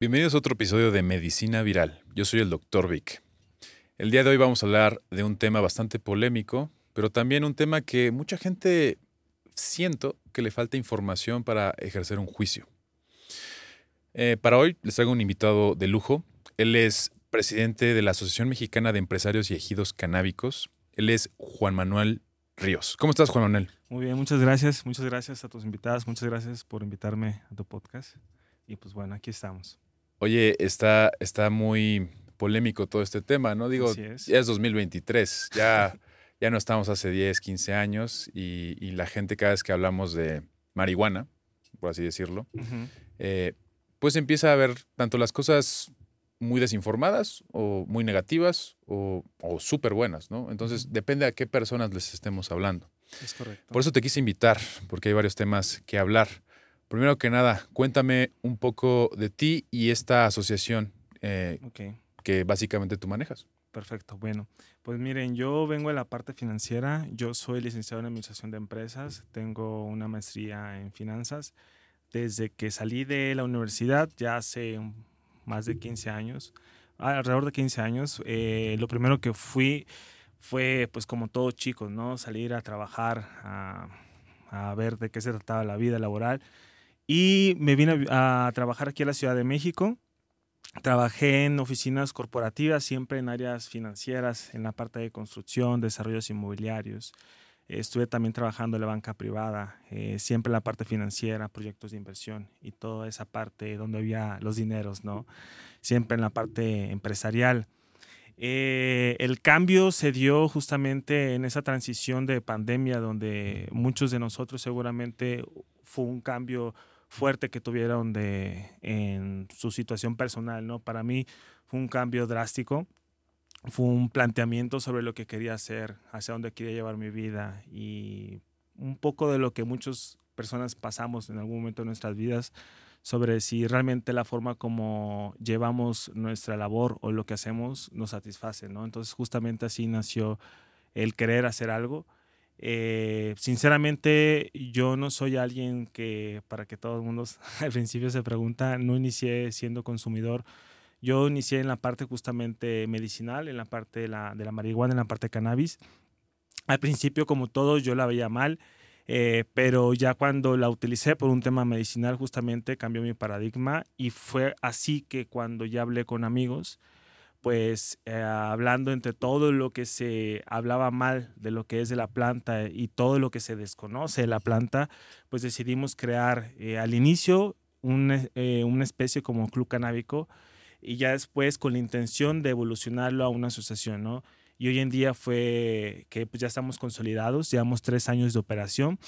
Bienvenidos a otro episodio de Medicina Viral. Yo soy el Dr. Vic. El día de hoy vamos a hablar de un tema bastante polémico, pero también un tema que mucha gente siento que le falta información para ejercer un juicio. Eh, para hoy les traigo un invitado de lujo. Él es presidente de la Asociación Mexicana de Empresarios y Ejidos Canábicos. Él es Juan Manuel Ríos. ¿Cómo estás, Juan Manuel? Muy bien, muchas gracias. Muchas gracias a tus invitadas. Muchas gracias por invitarme a tu podcast. Y pues bueno, aquí estamos. Oye, está, está muy polémico todo este tema, ¿no? Digo, es. ya es 2023, ya, ya no estamos hace 10, 15 años y, y la gente cada vez que hablamos de marihuana, por así decirlo, eh, pues empieza a ver tanto las cosas muy desinformadas o muy negativas o, o súper buenas, ¿no? Entonces depende a qué personas les estemos hablando. Es correcto. Por eso te quise invitar, porque hay varios temas que hablar. Primero que nada, cuéntame un poco de ti y esta asociación eh, que básicamente tú manejas. perfecto. Bueno, pues miren, yo vengo de la parte financiera. Yo soy licenciado en Administración de Empresas. Tengo una maestría en finanzas. Desde que salí de la universidad, ya hace más de 15 años, alrededor de 15 años, eh, lo primero que fui fue, pues como todos chicos, ¿no? Salir a trabajar, a, a ver de qué se trataba la vida laboral. Y me vine a a, trabajar aquí a la Ciudad de México. Trabajé en oficinas corporativas, siempre en áreas financieras, en la parte de construcción, desarrollos inmobiliarios. Estuve también trabajando en la banca privada, eh, siempre en la parte financiera, proyectos de inversión y toda esa parte donde había los dineros, ¿no? Siempre en la parte empresarial. Eh, el cambio se dio justamente en esa transición de pandemia donde muchos de nosotros seguramente fue un cambio fuerte que tuvieron de, en su situación personal, ¿no? Para mí fue un cambio drástico, fue un planteamiento sobre lo que quería hacer, hacia dónde quería llevar mi vida y un poco de lo que muchas personas pasamos en algún momento de nuestras vidas sobre si realmente la forma como llevamos nuestra labor o lo que hacemos nos satisface, ¿no? Entonces justamente así nació el querer hacer algo. Eh, sinceramente, yo no soy alguien que, para que todo el mundo al principio se pregunta, no inicié siendo consumidor. Yo inicié en la parte justamente medicinal, en la parte de la, de la marihuana, en la parte de cannabis. Al principio, como todo, yo la veía mal, eh, pero ya cuando la utilicé por un tema medicinal, justamente cambió mi paradigma y fue así que cuando ya hablé con amigos, pues eh, hablando entre todo lo que se hablaba mal de lo que es de la planta y todo lo que se desconoce de la planta, pues decidimos crear eh, al inicio un, eh, una especie como club canábico y ya después con la intención de evolucionarlo a una asociación, ¿no? Y hoy en día fue que pues, ya estamos consolidados, llevamos tres años de operación,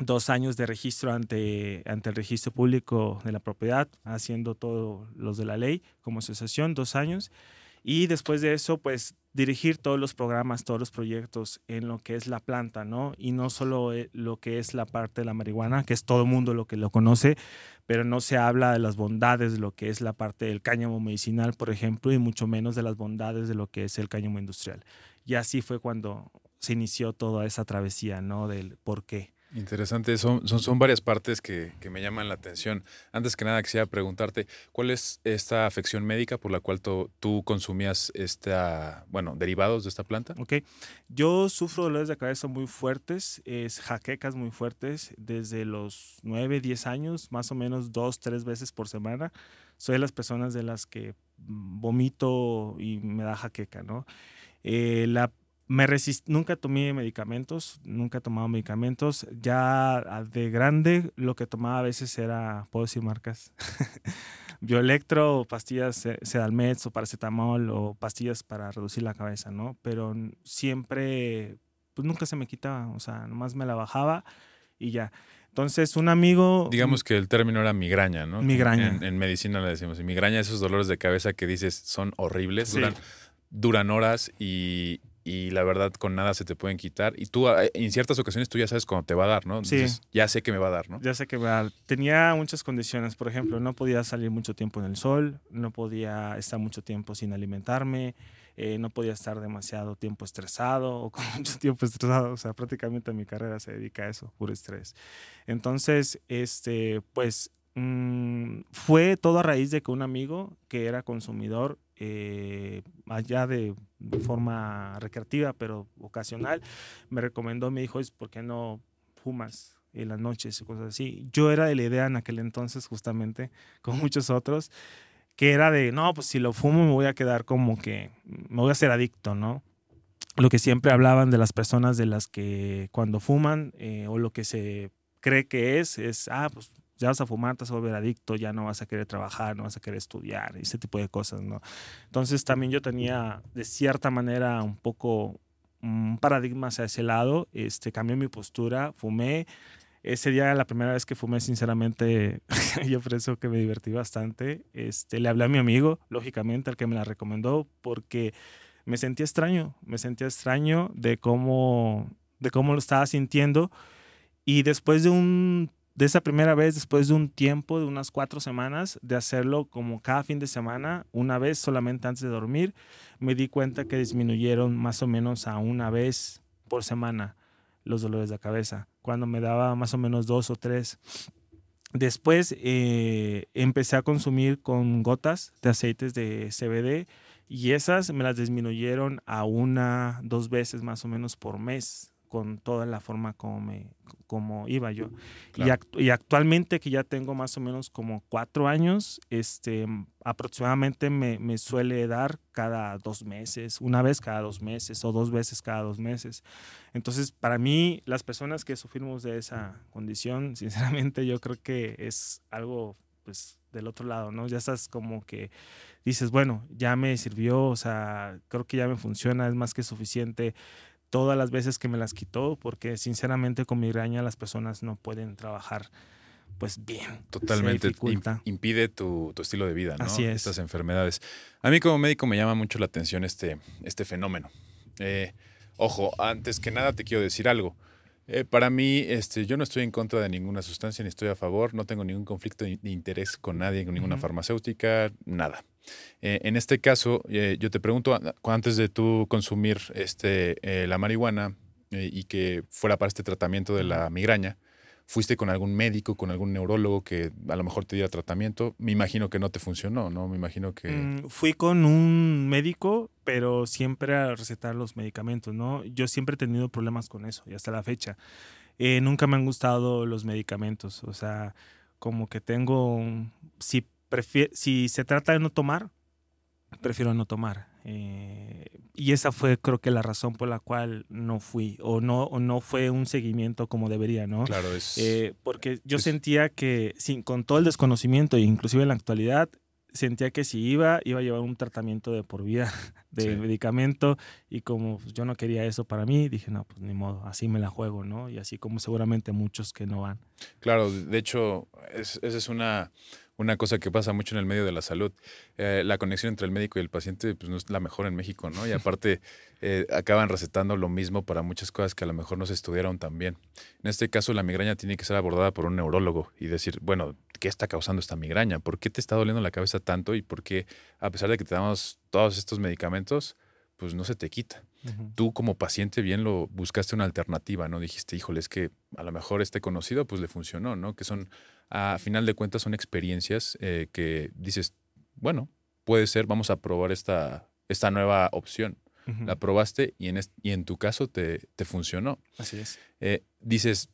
dos años de registro ante, ante el registro público de la propiedad, haciendo todos los de la ley como asociación, dos años. Y después de eso, pues dirigir todos los programas, todos los proyectos en lo que es la planta, ¿no? Y no solo eh, lo que es la parte de la marihuana, que es todo el mundo lo que lo conoce, pero no se habla de las bondades de lo que es la parte del cáñamo medicinal, por ejemplo, y mucho menos de las bondades de lo que es el cáñamo industrial. Y así fue cuando se inició toda esa travesía, ¿no? Del por qué. Interesante, son, son, varias partes que, que me llaman la atención. Antes que nada, quisiera preguntarte, ¿cuál es esta afección médica por la cual tú, tú consumías esta, bueno, derivados de esta planta? Ok, yo sufro dolores de cabeza muy fuertes, es jaquecas muy fuertes desde los 9, 10 años, más o menos dos, tres veces por semana. Soy de las personas de las que mm, vomito y me da jaqueca, ¿no? Eh, la me resist nunca tomé medicamentos, nunca he tomado medicamentos. Ya ah, de grande lo que tomaba a veces era, puedo decir marcas, bioelectro o pastillas sedalmeds o paracetamol o pastillas para reducir la cabeza, ¿no? Pero siempre, pues nunca se me quitaba, o sea, nomás me la bajaba y ya. Entonces, un amigo... Digamos que el término era migraña, ¿no? Migraña. En, medicina le decimos. Y migraña, esos dolores de cabeza que dices son horribles, duran, duran horas y, y la verdad con nada se te pueden quitar. Y tú eh, en ciertas ocasiones tú ya sabes cuándo te va a dar, ¿no? sí. Ya sé que me va a dar, ¿no? Ya sé que me va a dar. Tenía muchas condiciones, por ejemplo, no podía salir mucho tiempo en el sol, no podía estar mucho tiempo sin alimentarme, eh, no podía estar demasiado tiempo estresado o con mucho tiempo estresado. O sea, prácticamente mi carrera se dedica a eso, puro estrés. Entonces, este, pues mm, fue todo a raíz de que un amigo que era consumidor eh, allá de, forma recreativa, pero ocasional, me recomendó, me dijo, ¿por qué no fumas en las noches y cosas así? Yo era de la idea en aquel entonces, justamente, con muchos otros, que era de, no, pues si lo fumo me voy a quedar como que, me voy a ser adicto, ¿no? Lo que siempre hablaban de las personas de las que cuando fuman, eh, o lo que se cree que es, es, ah, pues ya vas a fumar, te vas a volver adicto, ya no vas a querer trabajar, no vas a querer estudiar, ese tipo de cosas, ¿no? Entonces también yo tenía de cierta manera un poco un paradigma hacia ese lado, este, cambié mi postura, fumé. Ese día, la primera vez que fumé, sinceramente, yo por eso que me divertí bastante. Este, le hablé a mi amigo, lógicamente, al que me la recomendó, porque me sentía extraño, me sentía extraño de cómo, de cómo lo estaba sintiendo. Y después de un de esa primera vez, después de un tiempo, de unas cuatro semanas, de hacerlo como cada fin de semana, una vez solamente antes de dormir, me di cuenta que disminuyeron más o menos a una vez por semana los dolores de cabeza, cuando me daba más o menos dos o tres. Después eh, empecé a consumir con gotas de aceites de CBD y esas me las disminuyeron a una, dos veces más o menos por mes con toda la forma como, me, como iba yo. Y, y, actualmente que ya tengo más o menos como cuatro años, este, aproximadamente me, me, suele dar cada dos meses, una vez cada dos meses o dos veces cada dos meses. Entonces, para mí, las personas que sufrimos de esa condición, sinceramente yo creo que es algo pues del otro lado, ¿no? Ya estás como que dices, bueno, ya me sirvió, o sea, creo que ya me funciona, es más que suficiente todas las veces que me las quitó, porque sinceramente con migraña las personas no pueden trabajar pues bien. Totalmente. impide tu, estilo de vida, ¿no? Así es. Estas enfermedades. A mí como médico me llama mucho la atención este, este fenómeno. Eh, ojo, antes que nada te quiero decir algo. Eh, para mí, este, yo no estoy en contra de ninguna sustancia, ni estoy a favor, no tengo ningún conflicto de interés con nadie, con ninguna farmacéutica, nada. Eh, en este caso, eh, yo te pregunto, antes de tú consumir este, la marihuana y que fuera para este tratamiento de la migraña, fuiste con algún médico, con algún neurólogo que a lo mejor te diera tratamiento. Me imagino que no te funcionó, ¿no? Me imagino que... Mm, fui con un médico, pero siempre a recetar los medicamentos, ¿no? Yo siempre he tenido problemas con eso y hasta la fecha. Eh, nunca me han gustado los medicamentos, o sea, como que tengo... Si, si se trata de no tomar, prefiero no tomar. Eh, y esa fue creo que la razón por la cual no fui o no, o no fue un seguimiento como debería, ¿no? Claro, es... Eh, porque yo sentía que sin, con todo el desconocimiento e inclusive en la actualidad, sentía que si iba, iba a llevar un tratamiento de por vida de medicamento y como pues, yo no quería eso para mí, dije, no, pues ni modo, así me la juego, ¿no? Y así como seguramente muchos que no van. Claro, de hecho, esa es una, una cosa que pasa mucho en el medio de la salud. Eh, la conexión entre el médico y el paciente pues, no es la mejor en México, ¿no? Y aparte eh, acaban recetando lo mismo para muchas cosas que a lo mejor no se estudiaron tan bien. En este caso, la migraña tiene que ser abordada por un neurólogo y decir, bueno, ¿qué está causando esta migraña? ¿Por qué te está doliendo la cabeza tanto? Y por qué, a pesar de que te damos todos estos medicamentos, pues no se te quita. Tú como paciente bien lo buscaste una alternativa, ¿no? Dijiste, híjole, es que a lo mejor este conocido pues le funcionó, ¿no? Que son a final de cuentas son experiencias eh, que dices, bueno, puede ser, vamos a probar esta, esta nueva opción. La probaste y en, y en tu caso te, te funcionó. Así es. Eh, dices,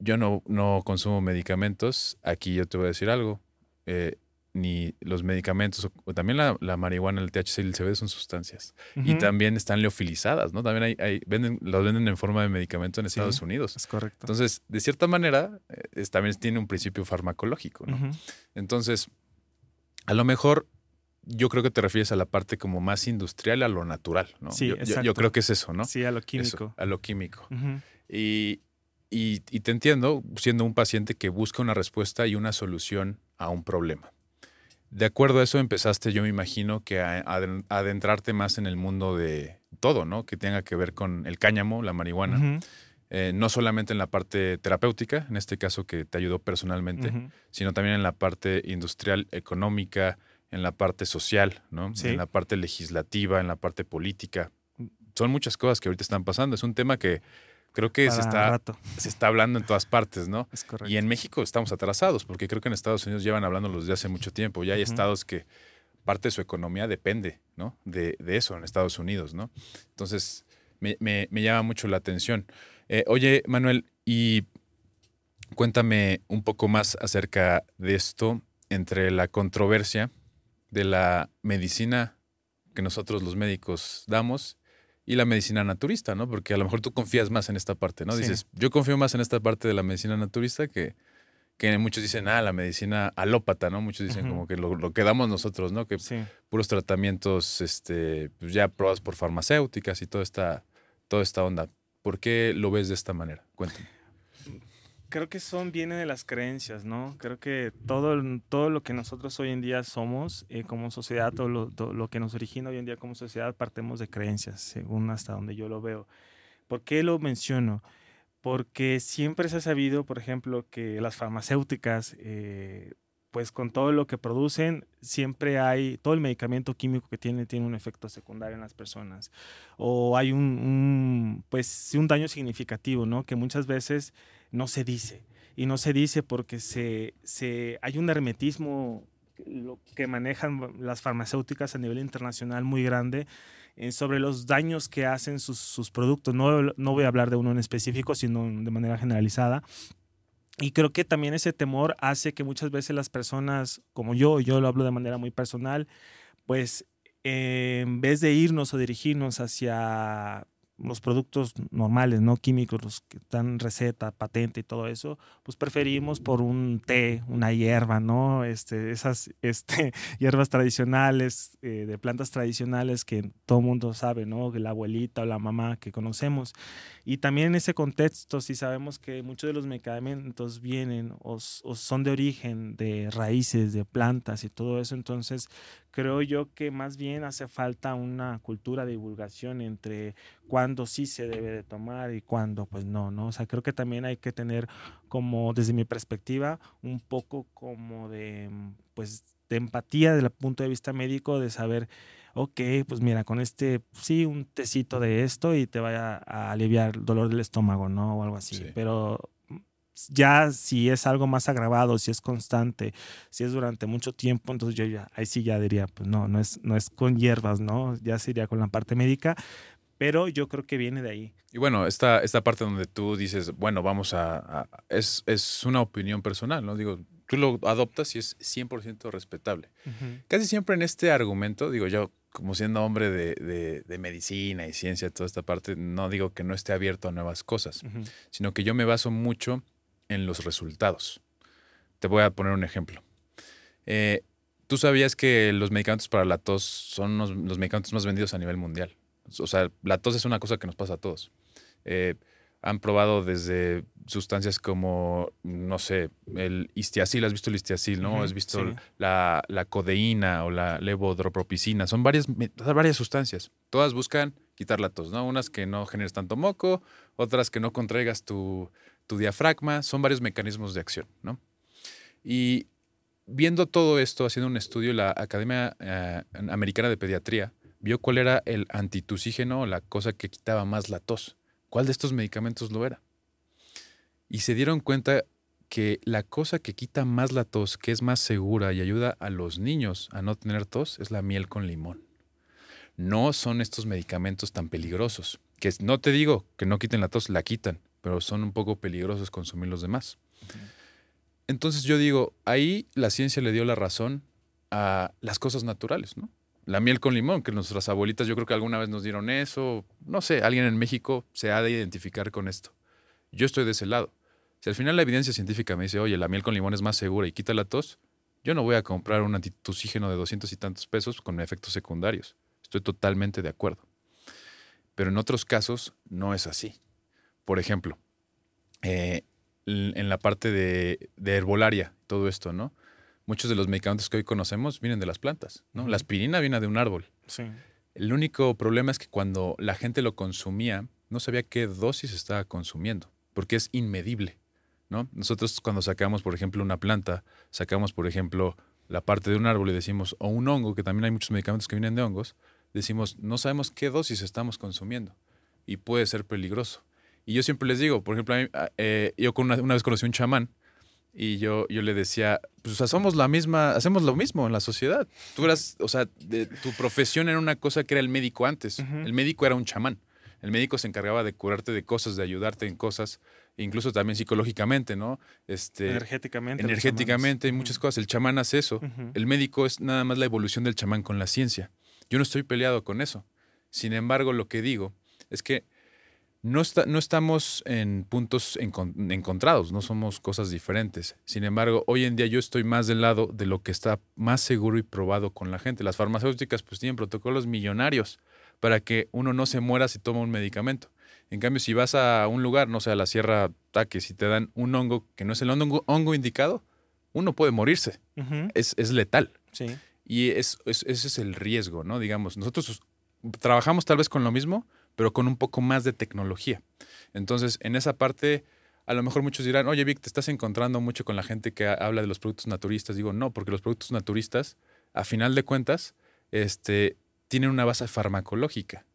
yo no, no consumo medicamentos, aquí yo te voy a decir algo. Eh, ni los medicamentos, o también la, marihuana, el THC y el CBD son sustancias. Y también están leofilizadas, ¿no? También hay, hay venden, los venden en forma de medicamento en Estados Unidos. Es correcto. Entonces, de cierta manera, eh, también tiene un principio farmacológico, ¿no? Entonces, a lo mejor yo creo que te refieres a la parte como más industrial, a lo natural, ¿no? Sí, yo, exacto. yo, creo que es eso, ¿no? Sí, a lo químico. a lo químico. Y y, te entiendo siendo un paciente que busca una respuesta y una solución a un problema. De acuerdo a eso empezaste, yo me imagino, que a, adentrarte más en el mundo de todo, ¿no? Que tenga que ver con el cáñamo, la marihuana. Eh, no solamente en la parte terapéutica, en este caso que te ayudó personalmente, sino también en la parte industrial, económica, en la parte social, ¿no? En la parte legislativa, en la parte política. Son muchas cosas que ahorita están pasando. Es un tema que creo que se está, se está hablando en todas partes, ¿no? Es correcto. Y en México estamos atrasados, porque creo que en Estados Unidos llevan hablando desde hace mucho tiempo. Ya hay estados que parte de su economía depende, ¿no? De, eso en Estados Unidos, ¿no? Entonces, me, llama mucho la atención. Eh, oye, Manuel, y cuéntame un poco más acerca de esto entre la controversia de la medicina que nosotros los médicos damos y la medicina naturista, ¿no? Porque a lo mejor tú confías más en esta parte, ¿no? Dices, yo confío más en esta parte de la medicina naturista que, que muchos dicen, ah, la medicina alópata, ¿no? Muchos dicen como que lo, que damos nosotros, ¿no? Que puros tratamientos, este, pues ya probados por farmacéuticas y toda esta, toda esta onda. ¿Por qué lo ves de esta manera? Cuéntame creo que son viene de las creencias, ¿no? Creo que todo, todo lo que nosotros hoy en día somos eh, como sociedad, todo lo, lo, que nos origina hoy en día como sociedad, partemos de creencias, según hasta donde yo lo veo. ¿Por qué lo menciono? Porque siempre se ha sabido, por ejemplo, que las farmacéuticas eh, pues con todo lo que producen, siempre hay, todo el medicamento químico que tiene tiene un efecto secundario en las personas. O hay un, pues, un daño significativo, ¿no? Que muchas veces no se dice. Y no se dice porque se, se, hay un hermetismo que manejan las farmacéuticas a nivel internacional muy grande eh, sobre los daños que hacen sus, sus productos. No, no voy a hablar de uno en específico, sino de manera generalizada. Y creo que también ese temor hace que muchas veces las personas, como yo, yo lo hablo de manera muy personal, pues en vez de irnos o dirigirnos hacia los productos normales, no químicos, los que dan receta, patente y todo eso, pues preferimos por un té, una hierba, ¿no? Este, esas este, hierbas tradicionales, eh, de plantas tradicionales que todo mundo sabe, ¿no? La abuelita o la mamá que conocemos. Y también en ese contexto, si sabemos que muchos de los medicamentos vienen o, son de origen de raíces, de plantas y todo eso, entonces creo yo que más bien hace falta una cultura de divulgación entre cuándo sí se debe de tomar y cuándo pues no, ¿no? O sea, creo que también hay que tener como, desde mi perspectiva, un poco como de, pues, de empatía desde el punto de vista médico, de saber ok, pues mira, con este, sí, un tecito de esto y te vaya a aliviar el dolor del estómago, ¿no? O algo así. Pero ya si es algo más agravado, si es constante, si es durante mucho tiempo, entonces yo ya, ahí sí ya diría, pues no, no es, no es con hierbas, ¿no? Ya sería con la parte médica, pero yo creo que viene de ahí. Y bueno, esta, esta parte donde tú dices, bueno, vamos a, es, es, una opinión personal, ¿no? Digo, tú lo adoptas y es 100% respetable. Casi siempre en este argumento, digo yo, como siendo hombre de, medicina y ciencia, toda esta parte, no digo que no esté abierto a nuevas cosas, sino que yo me baso mucho en los resultados. Te voy a poner un ejemplo. Eh, Tú sabías que los medicamentos para la tos son los, medicamentos más vendidos a nivel mundial. O sea, la tos es una cosa que nos pasa a todos. Eh, han probado desde sustancias como, no sé, el istiacil, has visto el istiacil, ¿no? has visto la, codeína o la levodropropicina, son varias, varias sustancias. Todas buscan quitar la tos, ¿no? Unas que no generes tanto moco, otras que no contraigas tu, diafragma, son varios mecanismos de acción, ¿no? Y viendo todo esto, haciendo un estudio, la Academia eh, Americana de Pediatría vio cuál era el antitusígeno, la cosa que quitaba más la tos cuál de estos medicamentos lo era. Y se dieron cuenta que la cosa que quita más la tos, que es más segura y ayuda a los niños a no tener tos, es la miel con limón. No son estos medicamentos tan peligrosos, que no te digo que no quiten la tos, la quitan, pero son un poco peligrosos consumir los demás. Entonces yo digo, ahí la ciencia le dio la razón a las cosas naturales, ¿no? la miel con limón, que nuestras abuelitas yo creo que alguna vez nos dieron eso. No sé, alguien en México se ha de identificar con esto. Yo estoy de ese lado. Si al final la evidencia científica me dice, oye, la miel con limón es más segura y quita la tos, yo no voy a comprar un antitusígeno de 200 y tantos pesos con efectos secundarios. Estoy totalmente de acuerdo. Pero en otros casos no es así. Por ejemplo, eh, en la parte de, herbolaria, todo esto, ¿no? Muchos de los medicamentos que hoy conocemos vienen de las plantas, ¿no? La aspirina viene de un árbol. Sí. El único problema es que cuando la gente lo consumía, no sabía qué dosis estaba consumiendo, porque es inmedible, ¿no? Nosotros cuando sacamos, por ejemplo, una planta, sacamos, por ejemplo, la parte de un árbol y decimos, o un hongo, que también hay muchos medicamentos que vienen de hongos, decimos, no sabemos qué dosis estamos consumiendo y puede ser peligroso. Y yo siempre les digo, por ejemplo, eh, yo con una, vez conocí un chamán y yo, yo le decía, pues somos la misma, hacemos lo mismo en la sociedad. Tú eras, o sea, de, tu profesión era una cosa que era el médico antes. El médico era un chamán. El médico se encargaba de curarte de cosas, de ayudarte en cosas, incluso también psicológicamente, ¿no? Este, energéticamente. Energéticamente, y muchas cosas. El chamán hace eso. El médico es nada más la evolución del chamán con la ciencia. Yo no estoy peleado con eso. Sin embargo, lo que digo es que no, no estamos en puntos encontrados, no somos cosas diferentes. Sin embargo, hoy en día yo estoy más del lado de lo que está más seguro y probado con la gente. Las farmacéuticas pues tienen protocolos millonarios para que uno no se muera si toma un medicamento. En cambio, si vas a un lugar, no sé, a la Sierra Taque, si te dan un hongo que no es el hongo, indicado, uno puede morirse. es, es, letal. Sí. Y es, ese es el riesgo, ¿no? Digamos, nosotros trabajamos tal vez con lo mismo, pero con un poco más de tecnología. Entonces, en esa parte, a lo mejor muchos dirán, oye, Vic, te estás encontrando mucho con la gente que habla de los productos naturistas. Digo, no, porque los productos naturistas, a final de cuentas, este, tienen una base farmacológica.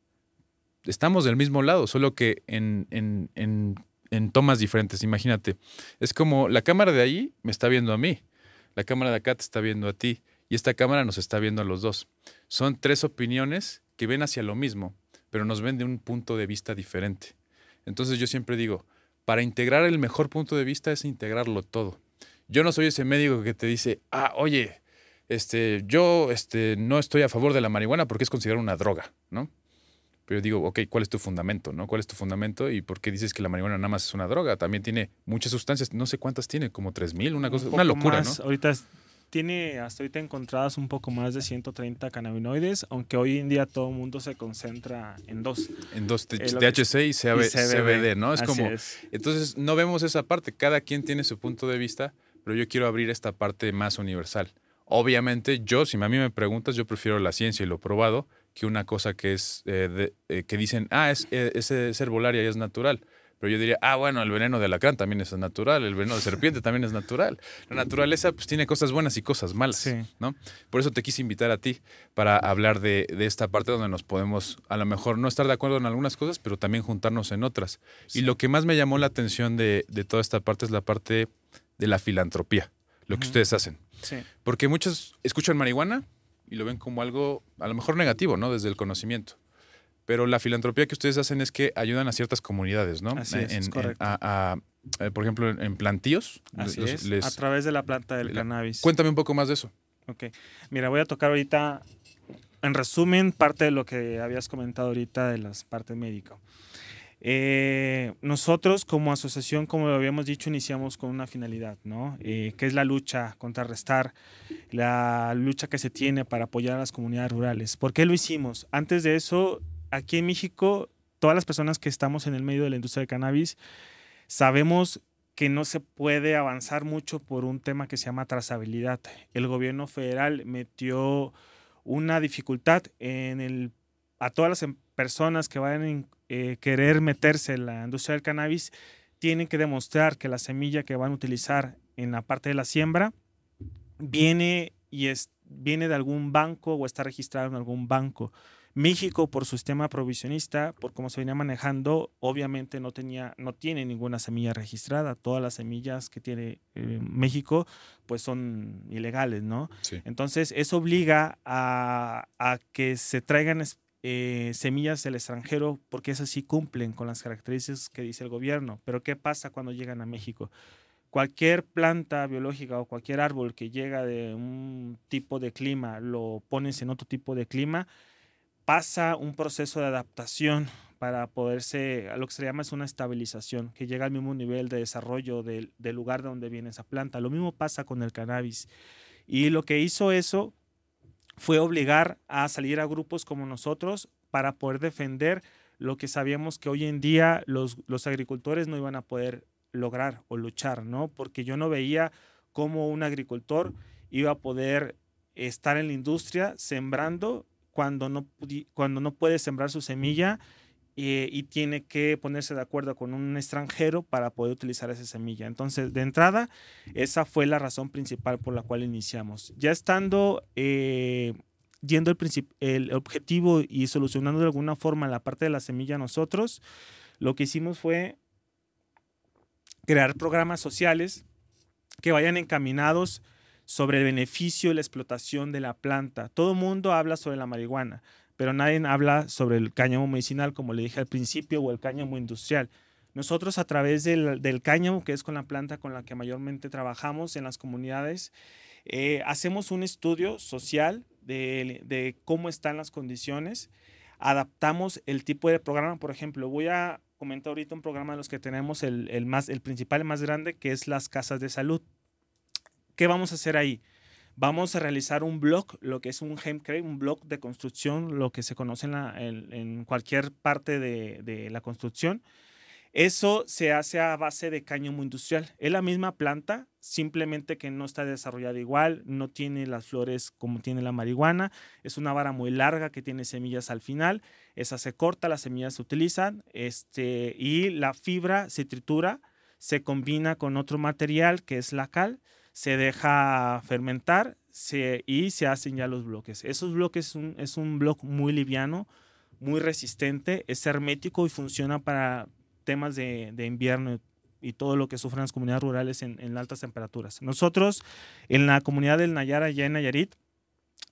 Estamos del mismo lado, solo que en, en, en, en tomas diferentes. Imagínate, es como la cámara de ahí me está viendo a mí, la cámara de acá te está viendo a ti y esta cámara nos está viendo a los dos. Son tres opiniones que ven hacia lo mismo, pero nos ven de un punto de vista diferente. Entonces yo siempre digo, para integrar el mejor punto de vista es integrarlo todo. Yo no soy ese médico que te dice, ah, oye, este, yo este, no estoy a favor de la marihuana porque es considerada una droga, ¿no? Pero digo, ok, ¿cuál es tu fundamento? ¿no? ¿Cuál es tu fundamento? ¿Y por qué dices que la marihuana nada más es una droga? También tiene muchas sustancias, no sé cuántas tiene, como 3.000, una cosa, una locura, ¿no? Ahorita tiene hasta ahorita encontradas un poco más de 130 cannabinoides, aunque hoy en día todo el mundo se concentra en dos. En dos, THC y, CBD, ¿no? Es como, entonces no vemos esa parte, cada quien tiene su punto de vista, pero yo quiero abrir esta parte más universal. Obviamente yo, si a mí me preguntas, yo prefiero la ciencia y lo probado que una cosa que es, eh, eh, que dicen, ah, es, eh, es, es herbolaria y es natural. Pero yo diría, ah, bueno, el veneno de alacrán también es natural, el veneno de serpiente también es natural. La naturaleza pues tiene cosas buenas y cosas malas, ¿no? Por eso te quise invitar a ti para hablar de, esta parte donde nos podemos, a lo mejor, no estar de acuerdo en algunas cosas, pero también juntarnos en otras. Y lo que más me llamó la atención de, toda esta parte es la parte de la filantropía, lo que ustedes hacen. Porque muchos escuchan marihuana y lo ven como algo, a lo mejor negativo, ¿no? Desde el conocimiento. Pero la filantropía que ustedes hacen es que ayudan a ciertas comunidades, ¿no? Así es, correcto. Eh, por ejemplo, en plantíos. Así es, a través de la planta del cannabis. Cuéntame un poco más de eso. Ok. Mira, voy a tocar ahorita, en resumen, parte de lo que habías comentado ahorita de las partes médicas. Eh, nosotros como asociación, como lo habíamos dicho, iniciamos con una finalidad, ¿no? Eh, que es la lucha, contrarrestar la lucha que se tiene para apoyar a las comunidades rurales. ¿Por qué lo hicimos? Antes de eso, aquí en México, todas las personas que estamos en el medio de la industria del cannabis, sabemos que no se puede avanzar mucho por un tema que se llama trazabilidad. El gobierno federal metió una dificultad en el, a todas las em, personas que vayan a eh, querer meterse en la industria del cannabis, tienen que demostrar que la semilla que van a utilizar en la parte de la siembra viene y es, viene de algún banco o está registrado en algún banco. México, por su sistema provisionista, por cómo se venía manejando, obviamente no, tenía, no tiene ninguna semilla registrada. Todas las semillas que tiene eh, México, pues son ilegales, ¿no? Entonces, eso obliga a, que se traigan eh, semillas del extranjero porque esas sí cumplen con las características que dice el gobierno. Pero ¿qué pasa cuando llegan a México? Cualquier planta biológica o cualquier árbol que llega de un tipo de clima, lo pones en otro tipo de clima, pasa un proceso de adaptación para poderse, lo que se llama es una estabilización, que llega al mismo nivel de desarrollo del, lugar de donde viene esa planta. Lo mismo pasa con el cannabis. Y lo que hizo eso fue obligar a salir a grupos como nosotros para poder defender lo que sabíamos que hoy en día los, los agricultores no iban a poder lograr o luchar, ¿no? Porque yo no veía cómo un agricultor iba a poder estar en la industria sembrando cuando no, cuando no puede sembrar su semilla eh, y tiene que ponerse de acuerdo con un extranjero para poder utilizar esa semilla. Entonces, de entrada, esa fue la razón principal por la cual iniciamos. Ya estando eh, yendo el, el objetivo y solucionando de alguna forma la parte de la semilla nosotros, lo que hicimos fue crear programas sociales que vayan encaminados sobre el beneficio y la explotación de la planta. Todo el mundo habla sobre la marihuana, pero nadie habla sobre el cáñamo medicinal, como le dije al principio, o el cáñamo industrial. Nosotros a través del, cáñamo, que es con la planta con la que mayormente trabajamos en las comunidades, eh, hacemos un estudio social de, cómo están las condiciones, adaptamos el tipo de programa, por ejemplo, voy a comentar ahorita un programa de los que tenemos, el, el, más, el principal y más grande, que es las casas de salud. ¿Qué vamos a hacer ahí? Vamos a realizar un blog, lo que es un Hemcrate, un blog de construcción, lo que se conoce en, cualquier parte de, la construcción. Eso se hace a base de cáñamo industrial. Es la misma planta, simplemente que no está desarrollada igual, no tiene las flores como tiene la marihuana. Es una vara muy larga que tiene semillas al final. Esa se corta, las semillas se utilizan este, y la fibra se tritura, se combina con otro material que es la cal se deja fermentar y se hacen ya los bloques. Esos bloques es un, es un bloque muy liviano, muy resistente, es hermético y funciona para temas de, invierno y todo lo que sufren las comunidades rurales en, altas temperaturas. Nosotros en la comunidad del Nayara, allá en Nayarit,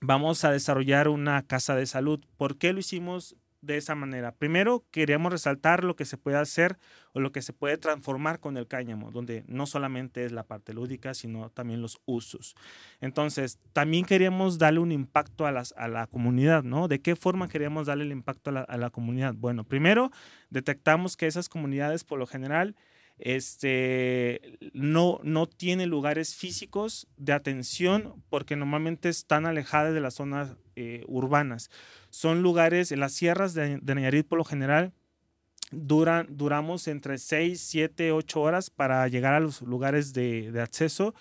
vamos a desarrollar una casa de salud. ¿Por qué lo hicimos de esa manera. Primero, queríamos resaltar lo que se puede hacer o lo que se puede transformar con el cáñamo, donde no solamente es la parte lúdica, sino también los usos. Entonces, también queríamos darle un impacto a, las, a la comunidad, ¿no? ¿De qué forma queríamos darle el impacto a la, a la comunidad? Bueno, primero, detectamos que esas comunidades, por lo general, este, no, no tiene lugares físicos de atención porque normalmente están alejadas de las zonas eh, urbanas. Son lugares, en las sierras de, Nayarit por lo general, duran, duramos entre 6, 7, 8 horas para llegar a los lugares de, de acceso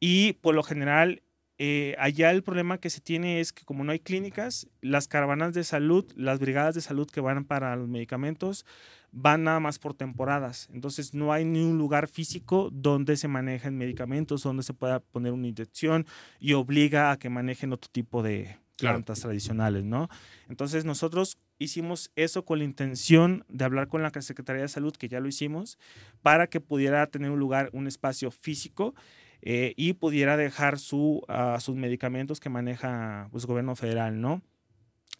y por lo general eh, allá el problema que se tiene es que como no hay clínicas, las caravanas de salud, las brigadas de salud que van para los medicamentos, van nada más por temporadas. Entonces no hay ni un lugar físico donde se manejen medicamentos, donde se pueda poner una inyección y obliga a que manejen otro tipo de plantas tradicionales, ¿no? Entonces nosotros hicimos eso con la intención de hablar con la Secretaría de Salud, que ya lo hicimos, para que pudiera tener un lugar, un espacio físico eh, y pudiera dejar su, uh, sus medicamentos que maneja pues, el gobierno federal, ¿no?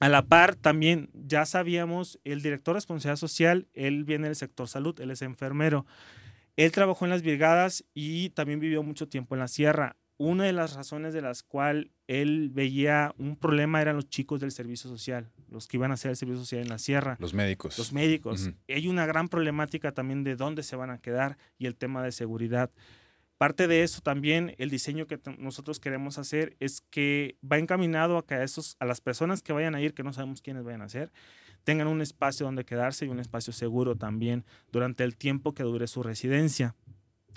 A la par, también ya sabíamos, el director de responsabilidad social, él viene del sector salud, él es enfermero. Él trabajó en las brigadas y también vivió mucho tiempo en la sierra. Una de las razones de las cuales él veía un problema eran los chicos del servicio social, los que iban a hacer el servicio social en la sierra. Los médicos. Los médicos. Hay una gran problemática también de dónde se van a quedar y el tema de seguridad. Parte de eso también, el diseño que nosotros queremos hacer es que va encaminado a que a, esos, a las personas que vayan a ir, que no sabemos quiénes vayan a ser, tengan un espacio donde quedarse y un espacio seguro también durante el tiempo que dure su residencia.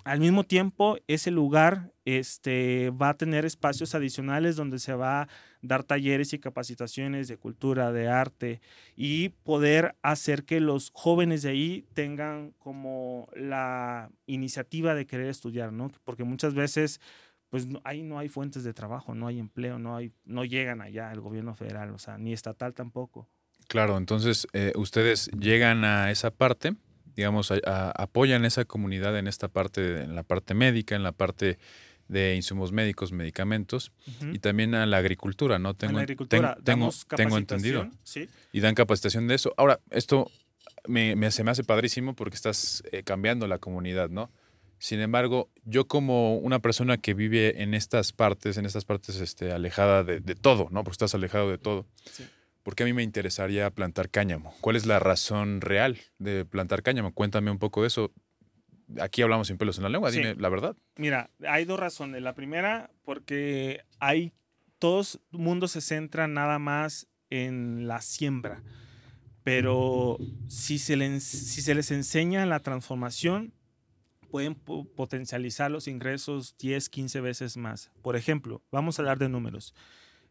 Al mismo tiempo, ese lugar este, va a tener espacios adicionales donde se va a dar talleres y capacitaciones de cultura, de arte y poder hacer que los jóvenes de ahí tengan como la iniciativa de querer estudiar, ¿no? Porque muchas veces pues ahí no hay fuentes de trabajo, no hay empleo, no, hay, no llegan allá el gobierno federal, o sea, ni estatal tampoco. Claro, entonces eh, ustedes llegan a esa parte digamos, apoyan esa comunidad en esta parte, en la parte médica, en la parte de insumos médicos, medicamentos y también a la agricultura, ¿no? Tengo, agricultura, tengo, tengo entendido. ¿sí? Y dan capacitación de eso. Ahora, esto me, se me hace padrísimo porque estás eh, cambiando la comunidad, ¿no? Sin embargo, yo como una persona que vive en estas partes, en estas partes este, alejada de, de todo, ¿no? Porque estás alejado de todo. Sí. ¿Por qué a mí me interesaría plantar cáñamo? ¿Cuál es la razón real de plantar cáñamo? Cuéntame un poco de eso. Aquí hablamos sin pelos en la lengua, dime la verdad. Mira, hay dos razones. La primera, porque hay, todo el mundo se centra nada más en la siembra, pero si se, les, si se les enseña la transformación, pueden potencializar los ingresos 10, 15 veces más. Por ejemplo, vamos a hablar de números.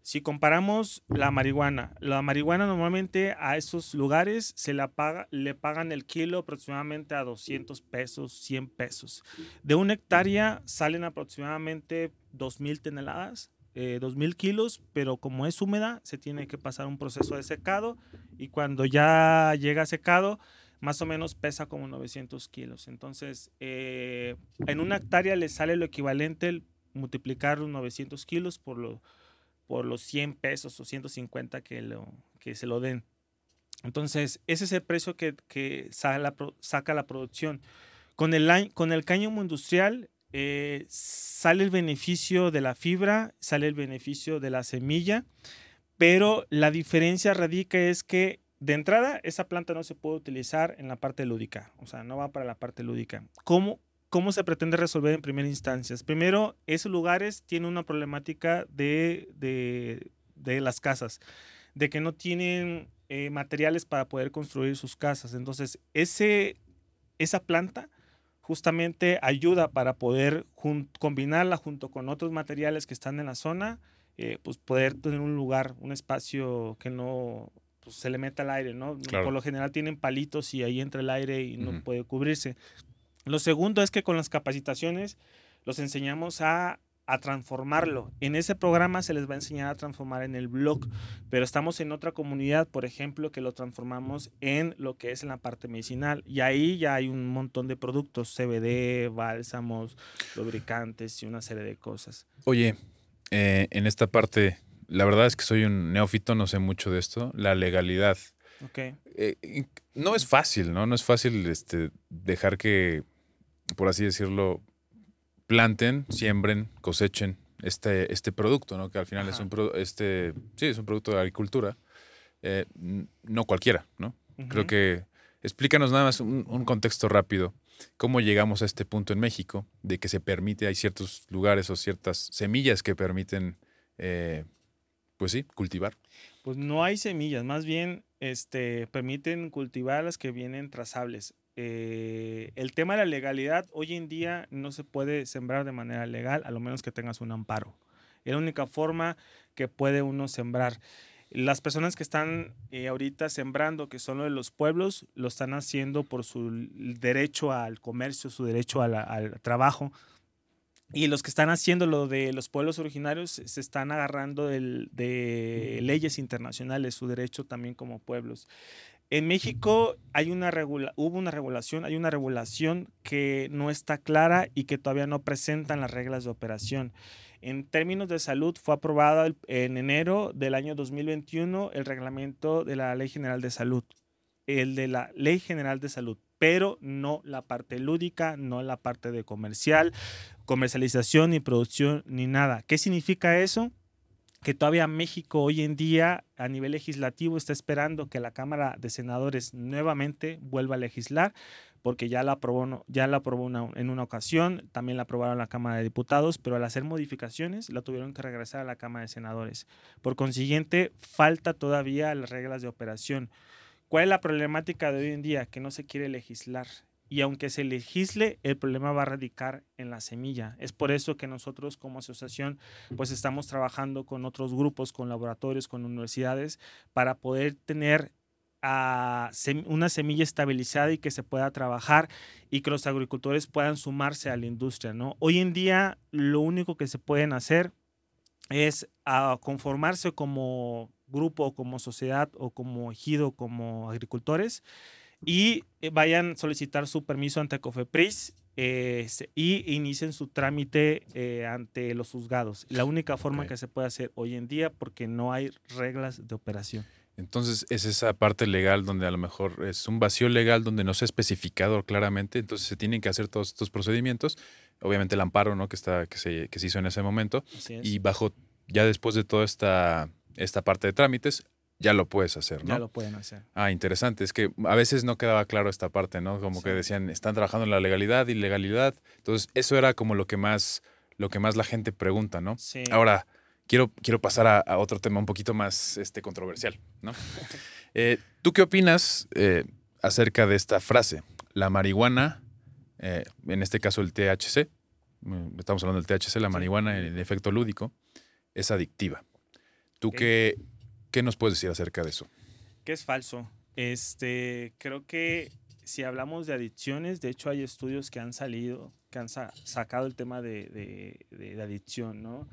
Si comparamos la marihuana, la marihuana normalmente a esos lugares se la paga, le pagan el kilo aproximadamente a 200 pesos, 100 pesos. De una hectárea salen aproximadamente 2.000 toneladas, eh, 2.000 kilos, pero como es húmeda, se tiene que pasar un proceso de secado y cuando ya llega secado, más o menos pesa como 900 kilos. Entonces, eh, en una hectárea le sale lo equivalente multiplicar los 900 kilos por lo por los 100 pesos o 150 que, lo, que se lo den. Entonces, ese es el precio que, que saca, la, producción. Con el, con el cáñamo industrial eh, sale el beneficio de la fibra, sale el beneficio de la semilla, pero la diferencia radica es que de entrada esa planta no se puede utilizar en la parte lúdica, o sea, no va para la parte lúdica. ¿Cómo, ¿Cómo se pretende resolver en primera instancia? Primero, esos lugares tienen una problemática de, de, las casas, de que no tienen eh, materiales para poder construir sus casas. Entonces, ese, esa planta justamente ayuda para poder combinarla junto con otros materiales que están en la zona, eh, pues poder tener un lugar, un espacio que no pues, se le meta el aire, ¿no? Por lo general tienen palitos y ahí entra el aire y no puede cubrirse. Lo segundo es que con las capacitaciones los enseñamos a, transformarlo. En ese programa se les va a enseñar a transformar en el blog, pero estamos en otra comunidad, por ejemplo, que lo transformamos en lo que es en la parte medicinal. Y ahí ya hay un montón de productos, CBD, bálsamos, lubricantes y una serie de cosas. Oye, eh, en esta parte, la verdad es que soy un neófito, no sé mucho de esto, la legalidad. Okay. Eh, no es fácil, ¿no? No es fácil este, dejar que por así decirlo, planten, siembren, cosechen este, este producto, ¿no? Que al final es un, este, sí, es un producto de agricultura. Eh, no cualquiera, ¿no? Creo que explícanos nada más un, contexto rápido. ¿Cómo llegamos a este punto en México de que se permite, hay ciertos lugares o ciertas semillas que permiten, eh, pues sí, cultivar? Pues no hay semillas, más bien este, permiten cultivar las que vienen trazables. Eh, el tema de la legalidad, hoy en día no se puede sembrar de manera legal, a lo menos que tengas un amparo. Es la única forma que puede uno sembrar. Las personas que están eh, ahorita sembrando, que son de los pueblos, lo están haciendo por su derecho al comercio, su derecho al trabajo. Y los que están haciendo lo de los pueblos originarios se están agarrando de leyes internacionales, su derecho también como pueblos. En México hay una hubo una regulación, hay una regulación que no está clara y que todavía no presentan las reglas de operación. En términos de salud, fue aprobado en enero del año 2021 el reglamento de la Ley General de Salud, el de la Ley General de Salud, pero no la parte lúdica, no la parte de comercial, comercialización ni producción ni nada. ¿Qué significa eso? Que todavía México hoy en día a nivel legislativo está esperando que la Cámara de Senadores nuevamente vuelva a legislar, porque ya la aprobó, ya la aprobó en una ocasión, también la aprobaron la Cámara de Diputados, pero al hacer modificaciones la tuvieron que regresar a la Cámara de Senadores. Por consiguiente, falta todavía las reglas de operación. ¿Cuál es la problemática de hoy en día? Que no se quiere legislar y aunque se legisle, el problema va a radicar en la semilla. Es por eso que nosotros como asociación pues estamos trabajando con otros grupos, con laboratorios, con universidades para poder tener a una semilla estabilizada y que se pueda trabajar y que los agricultores puedan sumarse a la industria, ¿no? Hoy en día lo único que se pueden hacer es a conformarse como grupo, como sociedad o como ejido, como agricultores y eh, vayan a solicitar su permiso ante COFEPRIS eh, y inicien su trámite eh, ante los juzgados. La única forma que se puede hacer hoy en día porque no hay reglas de operación. Entonces es esa parte legal donde a lo mejor es un vacío legal donde no se ha especificado claramente, entonces se tienen que hacer todos estos procedimientos. Obviamente el amparo ¿no? que, está, que, se, que se hizo en ese momento y bajo ya después de toda esta, esta parte de trámites, ya lo puedes hacer, ¿no? Ya lo pueden hacer. Ah, interesante. Es que a veces no quedaba claro esta parte, ¿no? Como que decían, están trabajando en la legalidad, ilegalidad. Entonces, eso era como lo que más, lo que más la gente pregunta, ¿no? Sí. Ahora, quiero, quiero pasar a, otro tema un poquito más este, controversial, ¿no? Eh, ¿Tú qué opinas eh, acerca de esta frase? La marihuana eh, en este caso el THC, mm, estamos hablando del THC, la marihuana, el efecto lúdico, es adictiva. ¿Tú qué, qué nos puedes decir acerca de eso? Que es falso. Este, creo que si hablamos de adicciones, de hecho hay estudios que han salido, que han sacado el tema de adicción, ¿no?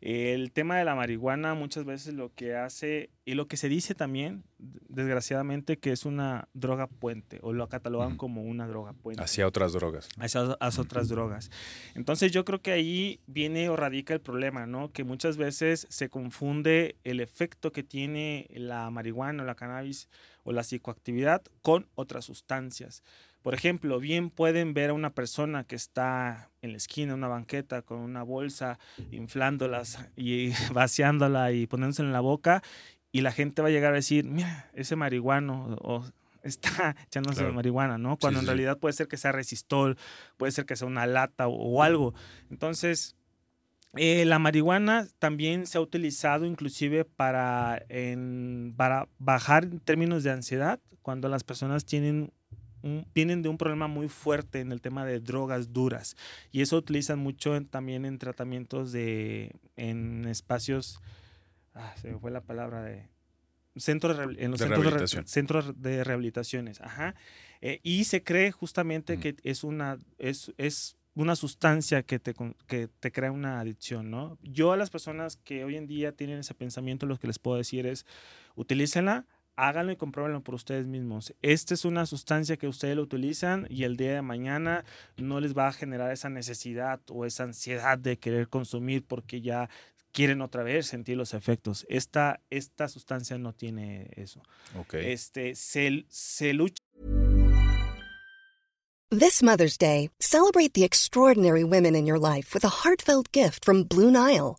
El tema de la marihuana muchas veces lo que hace, y lo que se dice también, desgraciadamente, que es una droga puente, o lo catalogan como una droga puente. Hacia otras drogas. Hacia, otras drogas. Entonces yo creo que ahí viene o radica el problema, ¿no? Que muchas veces se confunde el efecto que tiene la marihuana o la cannabis o la psicoactividad con otras sustancias. Por ejemplo, bien pueden ver a una persona que está en la esquina, en una banqueta, con una bolsa, inflándolas y vaciándola y poniéndose en la boca, y la gente va a llegar a decir, mira, ese marihuano, o está echándose marihuana, ¿no? Cuando en realidad puede ser que sea resistol, puede ser que sea una lata o, algo. Entonces, eh, la marihuana también se ha utilizado inclusive para, para bajar en términos de ansiedad, cuando las personas tienen vienen de un problema muy fuerte en el tema de drogas duras y eso utilizan mucho también en tratamientos de en espacios ah, se me fue la palabra de centros en los centros, de centros de rehabilitaciones ajá eh, y se cree justamente que es una es, es una sustancia que te, que te crea una adicción, ¿no? Yo a las personas que hoy en día tienen ese pensamiento, lo que les puedo decir es, utilícenla, háganlo y compruébenlo por ustedes mismos. Esta es una sustancia que ustedes lo utilizan y el día de mañana no les va a generar esa necesidad o esa ansiedad de querer consumir porque ya quieren otra vez sentir los efectos. Esta, esta sustancia no tiene eso. Okay. Este, se, se lucha. This Mother's Day, celebrate the extraordinary women in your life with a heartfelt gift from Blue Nile.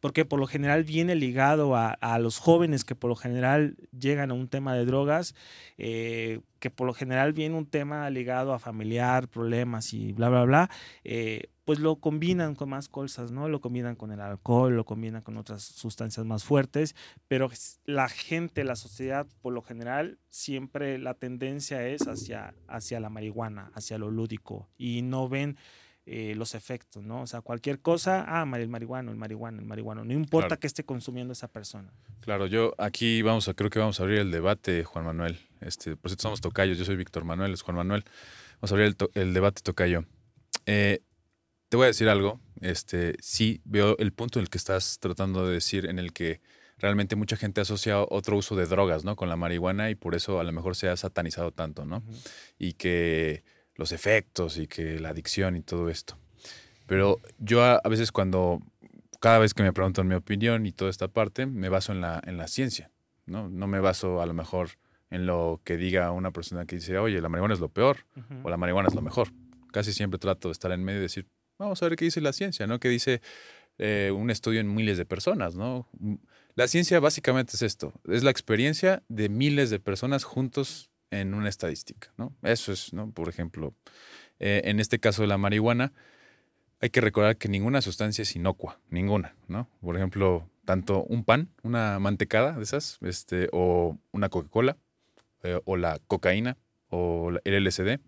porque por lo general viene ligado a, los jóvenes que por lo general llegan a un tema de drogas, eh, que por lo general viene un tema ligado a familiar, problemas y bla, bla, bla, eh, pues lo combinan con más cosas, ¿no? Lo combinan con el alcohol, lo combinan con otras sustancias más fuertes, pero la gente, la sociedad, por lo general, siempre la tendencia es hacia, hacia la marihuana, hacia lo lúdico, y no ven eh, los efectos, ¿no? O sea, cualquier cosa, ah, el marihuano, el marihuano, el marihuano, no importa que esté consumiendo esa persona. Claro, yo aquí vamos a, creo que vamos a abrir el debate, Juan Manuel. Este, por cierto, somos tocayos, yo soy Víctor Manuel, es Juan Manuel. Vamos a abrir el, debate tocayo. Eh, te voy a decir algo, este, sí veo el punto en el que estás tratando de decir, en el que realmente mucha gente asocia otro uso de drogas, ¿no? Con la marihuana y por eso a lo mejor se ha satanizado tanto, ¿no? Y que los efectos y que la adicción y todo esto. Pero yo a, veces cuando, cada vez que me preguntan mi opinión y toda esta parte, me baso en la, en la ciencia, ¿no? No me baso a lo mejor en lo que diga una persona que dice, oye, la marihuana es lo peor o la marihuana es lo mejor. Casi siempre trato de estar en medio y decir, vamos a ver qué dice la ciencia, ¿no? ¿Qué dice eh, un estudio en miles de personas, ¿no? La ciencia básicamente es esto, es la experiencia de miles de personas juntos en una estadística, ¿no? Eso es, ¿no? Por ejemplo, eh, en este caso de la marihuana, hay que recordar que ninguna sustancia es inocua, ninguna, ¿no? Por ejemplo, tanto un pan, una mantecada de esas, este, o una Coca-Cola, eh, o la cocaína, o el LSD,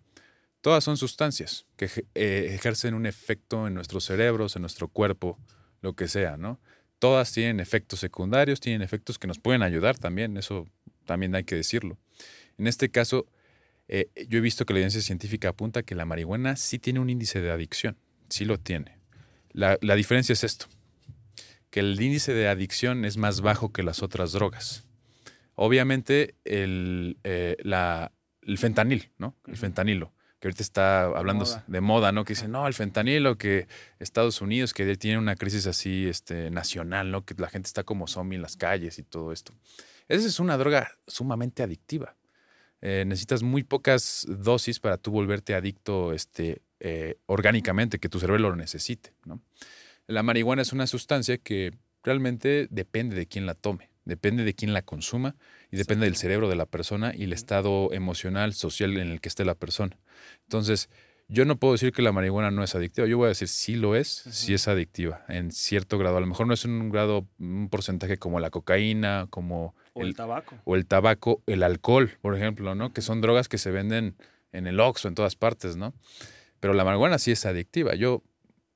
todas son sustancias que eh, ejercen un efecto en nuestros cerebros, en nuestro cuerpo, lo que sea, ¿no? Todas tienen efectos secundarios, tienen efectos que nos pueden ayudar también, eso también hay que decirlo. En este caso, eh, yo he visto que la evidencia científica apunta que la marihuana sí tiene un índice de adicción, sí lo tiene. La, diferencia es esto, que el índice de adicción es más bajo que las otras drogas. Obviamente el, eh, el fentanil, ¿no? El fentanilo, que ahorita está hablando de moda, ¿no? Que dice, no, el fentanilo, que Estados Unidos, que tiene una crisis así este, nacional, ¿no? Que la gente está como zombie en las calles y todo esto. Esa es una droga sumamente adictiva. Eh, necesitas muy pocas dosis para tú volverte adicto este, eh, orgánicamente, que tu cerebro lo necesite. ¿no? La marihuana es una sustancia que realmente depende de quién la tome, depende de quién la consuma y depende del cerebro de la persona y el estado emocional, social en el que esté la persona. Entonces, yo no puedo decir que la marihuana no es adictiva. Yo voy a decir sí lo es, sí es adictiva en cierto grado. A lo mejor no es un grado, un porcentaje como la cocaína, como O el, tabaco. o el tabaco, el alcohol, por ejemplo, ¿no? Que son drogas que se venden en el Oxxo, en todas partes, ¿no? Pero la marihuana sí es adictiva. Yo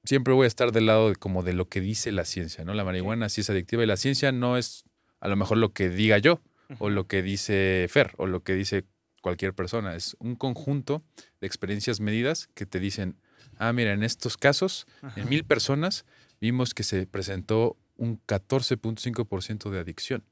siempre voy a estar del lado de, como de lo que dice la ciencia, ¿no? La marihuana sí es adictiva y la ciencia no es a lo mejor lo que diga yo o lo que dice Fer o lo que dice cualquier persona. Es un conjunto de experiencias medidas que te dicen, ah, mira, en estos casos, en mil personas, vimos que se presentó un 14.5% de adicción,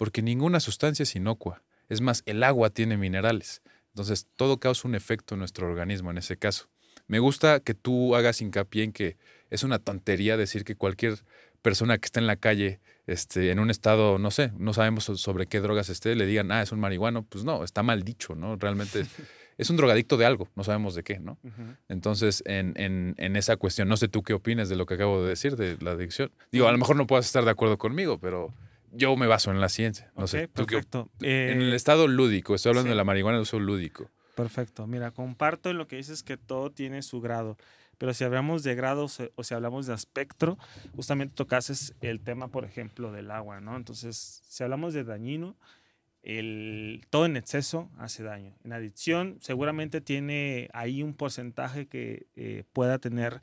porque ninguna sustancia es inocua. Es más, el agua tiene minerales. Entonces, todo causa un efecto en nuestro organismo en ese caso. Me gusta que tú hagas hincapié en que es una tontería decir que cualquier persona que está en la calle, este, en un estado, no sé, no sabemos so- sobre qué drogas esté, le digan, ah, es un marihuano. Pues no, está mal dicho, ¿no? Realmente es un drogadicto de algo, no sabemos de qué, ¿no? Entonces, en, en- en esa cuestión, no sé tú qué opinas de lo que acabo de decir, de la adicción. Digo, a lo mejor no puedas estar de acuerdo conmigo, pero yo me baso en la ciencia. No sé, Ok, ¿tú qué op- perfecto. en el Eh, estado lúdico, estoy hablando sí. de la marihuana de uso lúdico. Perfecto. Mira, comparto en lo que dices que todo tiene su grado. Pero si hablamos de grados eh, o si hablamos de espectro, justamente tocases el tema, por ejemplo, del agua, ¿no? Entonces, si hablamos de dañino, el, todo en exceso hace daño. En adicción, seguramente tiene ahí un porcentaje que eh, pueda tener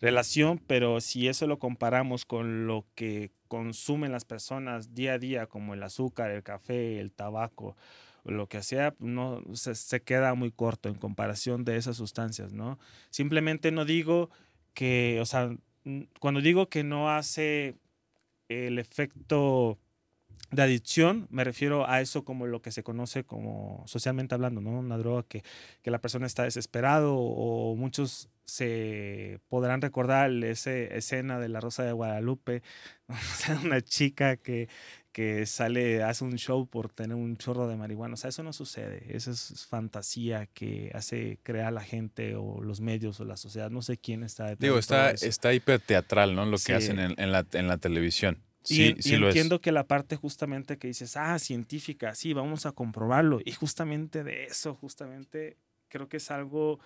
relación, pero si eso lo comparamos con lo que consumen las personas día a día, como el azúcar, el café, el tabaco, lo que sea, no se, se queda muy corto en comparación de esas sustancias, ¿no? Simplemente no digo que, o sea, cuando digo que no hace el efecto de adicción, me refiero a eso como lo que se conoce como socialmente hablando, ¿no? Una droga que, que la persona está desesperado o muchos se podrán recordar esa escena de La Rosa de Guadalupe, o sea, una chica que, que sale, hace un show por tener un chorro de marihuana. O sea, eso no sucede. Eso es fantasía que hace crear la gente o los medios o la sociedad. No sé quién está detrás Digo, de está, eso. está hiperteatral, ¿no? Lo que hacen en, en la, en la televisión. Y, Sí, y sí lo es. entiendo que la parte justamente que dices, ah, científica, sí, vamos a comprobarlo. Y justamente de eso, justamente creo que es algo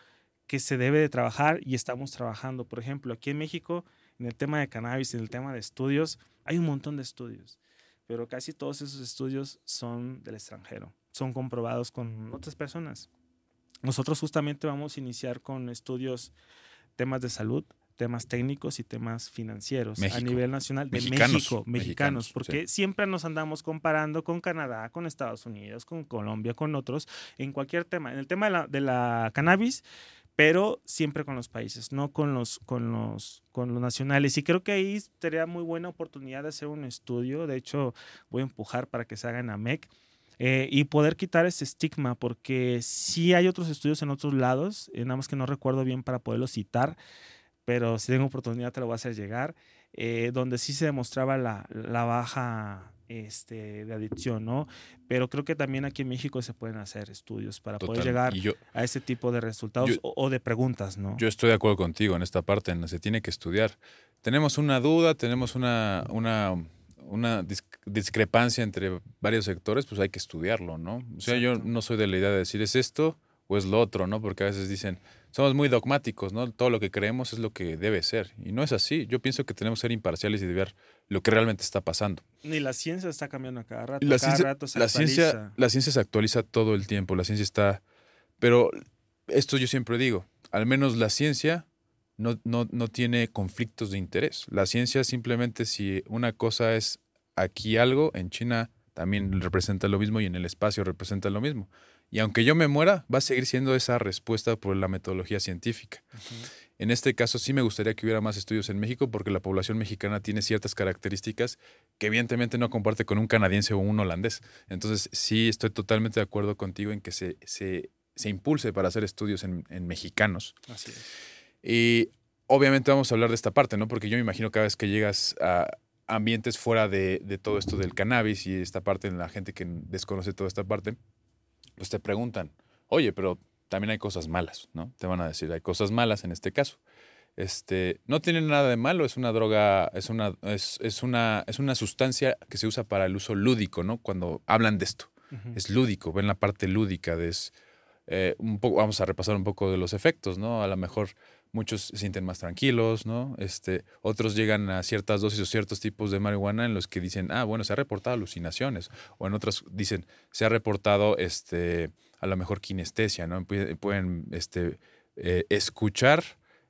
que se debe de trabajar y estamos trabajando. Por ejemplo, aquí en México, en el tema de cannabis, en el tema de estudios, hay un montón de estudios, pero casi todos esos estudios son del extranjero, son comprobados con otras personas. Nosotros justamente vamos a iniciar con estudios, temas de salud, temas técnicos y temas financieros a México. nivel nacional de Mexicanos, México, mexicanos, mexicanos, porque siempre nos andamos comparando con Canadá, con Estados Unidos, con Colombia, con otros, en cualquier tema. En el tema de la, de la cannabis, pero siempre con los países, no con los, con los, con los nacionales. Y creo que ahí sería muy buena oportunidad de hacer un estudio. De hecho, voy a empujar para que se haga en AMEC. eh, y poder quitar ese estigma, porque sí hay otros estudios en otros lados, eh, nada más que no recuerdo bien para poderlos citar, pero si tengo oportunidad te lo voy a hacer llegar, eh, donde sí se demostraba la, la baja este, de adicción, ¿no? Pero creo que también aquí en México se pueden hacer estudios para poder llegar yo, a ese tipo de resultados Yo- o, o de preguntas, ¿no? Yo estoy de acuerdo contigo en esta parte, en se tiene que estudiar. Tenemos una duda, tenemos una, una, una dis- discrepancia entre varios sectores, pues hay que estudiarlo, ¿no? O sea, yo no soy de la idea de decir es esto o es lo otro, ¿no? Porque a veces dicen, somos muy dogmáticos, ¿no? Todo lo que creemos es lo que debe ser. Y no es así. Yo pienso que tenemos que ser imparciales y de ver lo que realmente está pasando. Ni la ciencia está cambiando a cada rato. La cada ciencia, rato se la, ciencia, actualiza. la ciencia se actualiza todo el tiempo, la ciencia está... Pero esto yo siempre digo, al menos la ciencia no, no, no tiene conflictos de interés. La ciencia simplemente si una cosa es aquí algo, en China también representa lo mismo y en el espacio representa lo mismo. Y aunque yo me muera, va a seguir siendo esa respuesta por la metodología científica. En este caso sí me gustaría que hubiera más estudios en México porque la población mexicana tiene ciertas características que evidentemente no comparte con un canadiense o un holandés. Entonces sí estoy totalmente de acuerdo contigo en que se, se, se impulse para hacer estudios en, en mexicanos. Así es. Y obviamente vamos a hablar de esta parte, ¿no? Porque yo me imagino cada vez que llegas a ambientes fuera de, de todo esto del cannabis y esta parte en la gente que desconoce toda esta parte, pues te preguntan, oye, pero también hay cosas malas, ¿no? Te van a decir, hay cosas malas en este caso. Este, no tiene nada de malo, es una droga, es una, es, es una, es una sustancia que se usa para el uso lúdico, ¿no? Cuando hablan de esto. Es lúdico, ven la parte lúdica de es, eh, un poco, vamos a repasar un poco de los efectos, ¿no? A lo mejor muchos se sienten más tranquilos, ¿no? Este, otros llegan a ciertas dosis o ciertos tipos de marihuana en los que dicen, ah, bueno, se ha reportado alucinaciones, o en otras dicen, se ha reportado, este, a lo mejor kinestesia, ¿no? Pueden, este, eh, escuchar,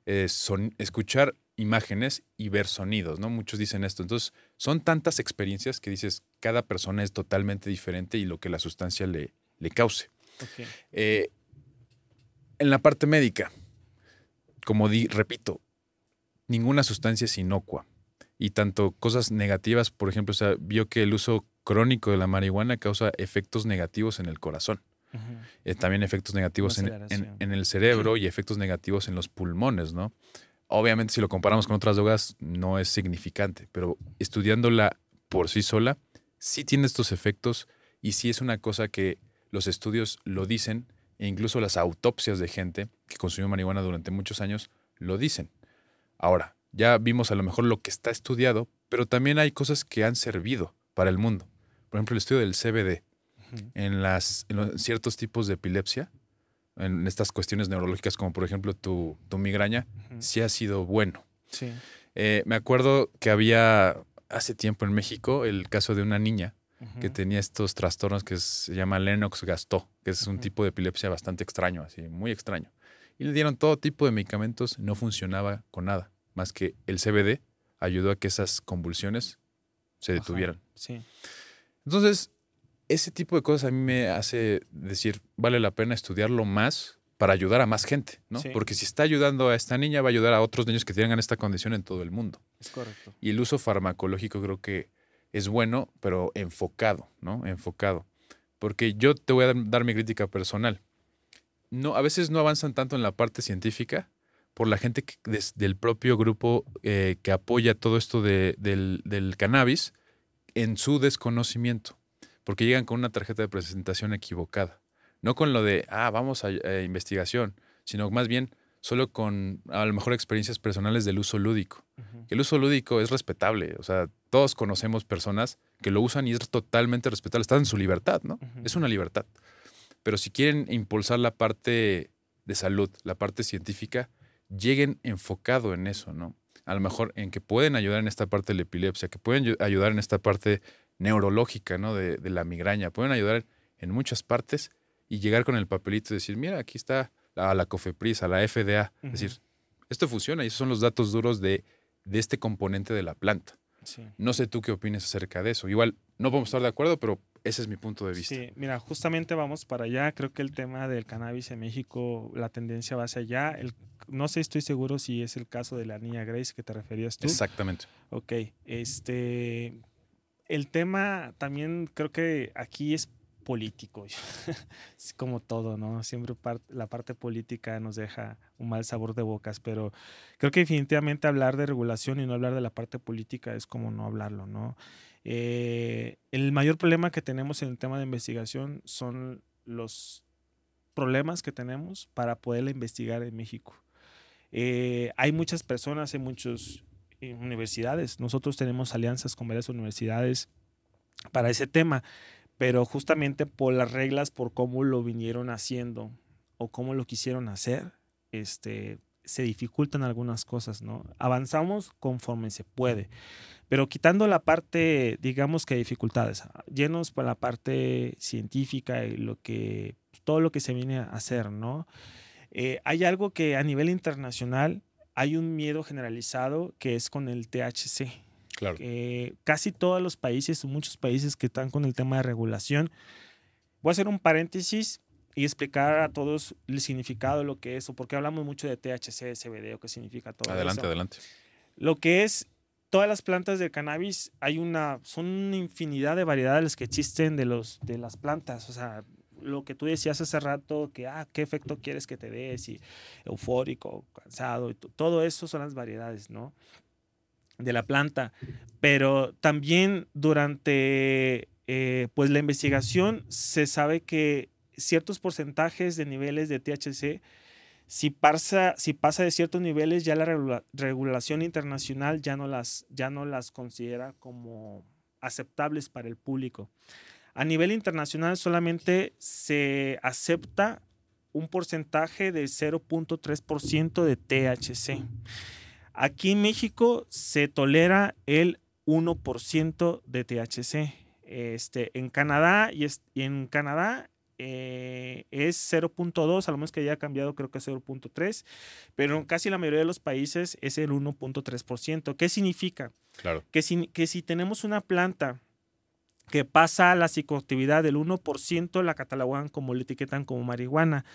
eh, son, escuchar imágenes y ver sonidos, ¿no? Muchos dicen esto. Entonces, son tantas experiencias que dices, cada persona es totalmente diferente y lo que la sustancia le, le cause. Eh, en la parte médica, como di, repito, ninguna sustancia es inocua. Y tanto cosas negativas, por ejemplo, o sea, vio que el uso crónico de la marihuana causa efectos negativos en el corazón. Eh, también efectos negativos en, en, el cerebro y efectos negativos en los pulmones, ¿no? Obviamente, si lo comparamos con otras drogas, no es significante, pero estudiándola por sí sola, sí tiene estos efectos y sí es una cosa que los estudios lo dicen e incluso las autopsias de gente que consumió marihuana durante muchos años lo dicen. Ahora, ya vimos a lo mejor lo que está estudiado, pero también hay cosas que han servido para el mundo. Por ejemplo, el estudio del CBD en, las, ciertos tipos de epilepsia, en estas cuestiones neurológicas como por ejemplo tu, migraña, sí ha sido bueno. Sí. Eh, me acuerdo que había hace tiempo en México el caso de una niña que tenía estos trastornos que se llama Lennox-Gastaut, que es un tipo de epilepsia bastante extraño, así, muy extraño. Y le dieron todo tipo de medicamentos, no funcionaba con nada, más que el CBD ayudó a que esas convulsiones se detuvieran. sí. Entonces, ese tipo de cosas a mí me hace decir, vale la pena estudiarlo más para ayudar a más gente, ¿no? Porque si está ayudando a esta niña, va a ayudar a otros niños que tengan esta condición en todo el mundo. Es correcto. Y el uso farmacológico creo que es bueno, pero enfocado, ¿no? Enfocado. Porque yo te voy a dar mi crítica personal. No, a veces no avanzan tanto en la parte científica por la gente del propio grupo eh, que apoya todo esto de, del, cannabis en su desconocimiento. Porque llegan con una tarjeta de presentación equivocada. No con lo de, ah, vamos a investigación, sino más bien solo con a lo mejor experiencias personales del uso lúdico. El uso lúdico es respetable, o sea, todos conocemos personas que lo usan y es totalmente respetable, están en su libertad, ¿no? Es una libertad. Pero si quieren impulsar la parte de salud, la parte científica, lleguen enfocado en eso, ¿no? A lo mejor en que pueden ayudar en esta parte de la epilepsia, que pueden ayudar en esta parte neurológica, ¿no? De, de la migraña, pueden ayudar en muchas partes y llegar con el papelito y decir, mira, aquí está a la COFEPRIS, a la FDA. Es decir, esto funciona y esos son los datos duros de, de este componente de la planta. No sé tú qué opinas acerca de eso. Igual no podemos estar de acuerdo, pero ese es mi punto de vista. Sí, mira, justamente vamos para allá. Creo que el tema del cannabis en México, la tendencia va hacia allá. El, no sé, estoy seguro si es el caso de la niña Grace que te referías tú. Exactamente. Ok, este, el tema también creo que aquí es político. es como todo, ¿no? Siempre la parte política nos deja un mal sabor de bocas, pero creo que definitivamente hablar de regulación y no hablar de la parte política es como no hablarlo, ¿no? Eh, el mayor problema que tenemos en el tema de investigación son los problemas que tenemos para poderla investigar en México. Eh, hay muchas personas, hay muchas eh, universidades. Nosotros tenemos alianzas con varias universidades para ese tema pero justamente por las reglas, por cómo lo vinieron haciendo o cómo lo quisieron hacer, este, se dificultan algunas cosas, ¿no? Avanzamos conforme se puede, pero quitando la parte, digamos que dificultades, llenos por la parte científica y lo que, todo lo que se viene a hacer, ¿no? Eh, hay algo que a nivel internacional hay un miedo generalizado que es con el THC, Claro. casi todos los países, muchos países que están con el tema de regulación. Voy a hacer un paréntesis y explicar a todos el significado de lo que es, o porque hablamos mucho de THC, CBD, o qué significa todo adelante, Adelante, Lo que es todas las plantas del cannabis, hay una, son una infinidad de variedades que existen de, los, de las plantas. O sea, lo que tú decías hace rato, que, ah, qué efecto quieres que te des, y eufórico, cansado, y todo eso son las variedades, ¿no? De la planta, pero también durante eh, pues la investigación se sabe que ciertos porcentajes de niveles de THC, si pasa, si pasa de ciertos niveles, ya la regulación internacional ya no, las, ya no las considera como aceptables para el público. A nivel internacional solamente se acepta un porcentaje de 0.3% de THC. Aquí en México se tolera el 1% de THC. Este, en Canadá y, en Canadá eh, es 0.2, a lo menos que haya cambiado creo que es 0.3, pero en casi la mayoría de los países es el 1.3%. ¿Qué significa? Claro. Que si, que si tenemos una planta que pasa la psicoactividad del 1%, la catalogan como, la etiquetan como marihuana.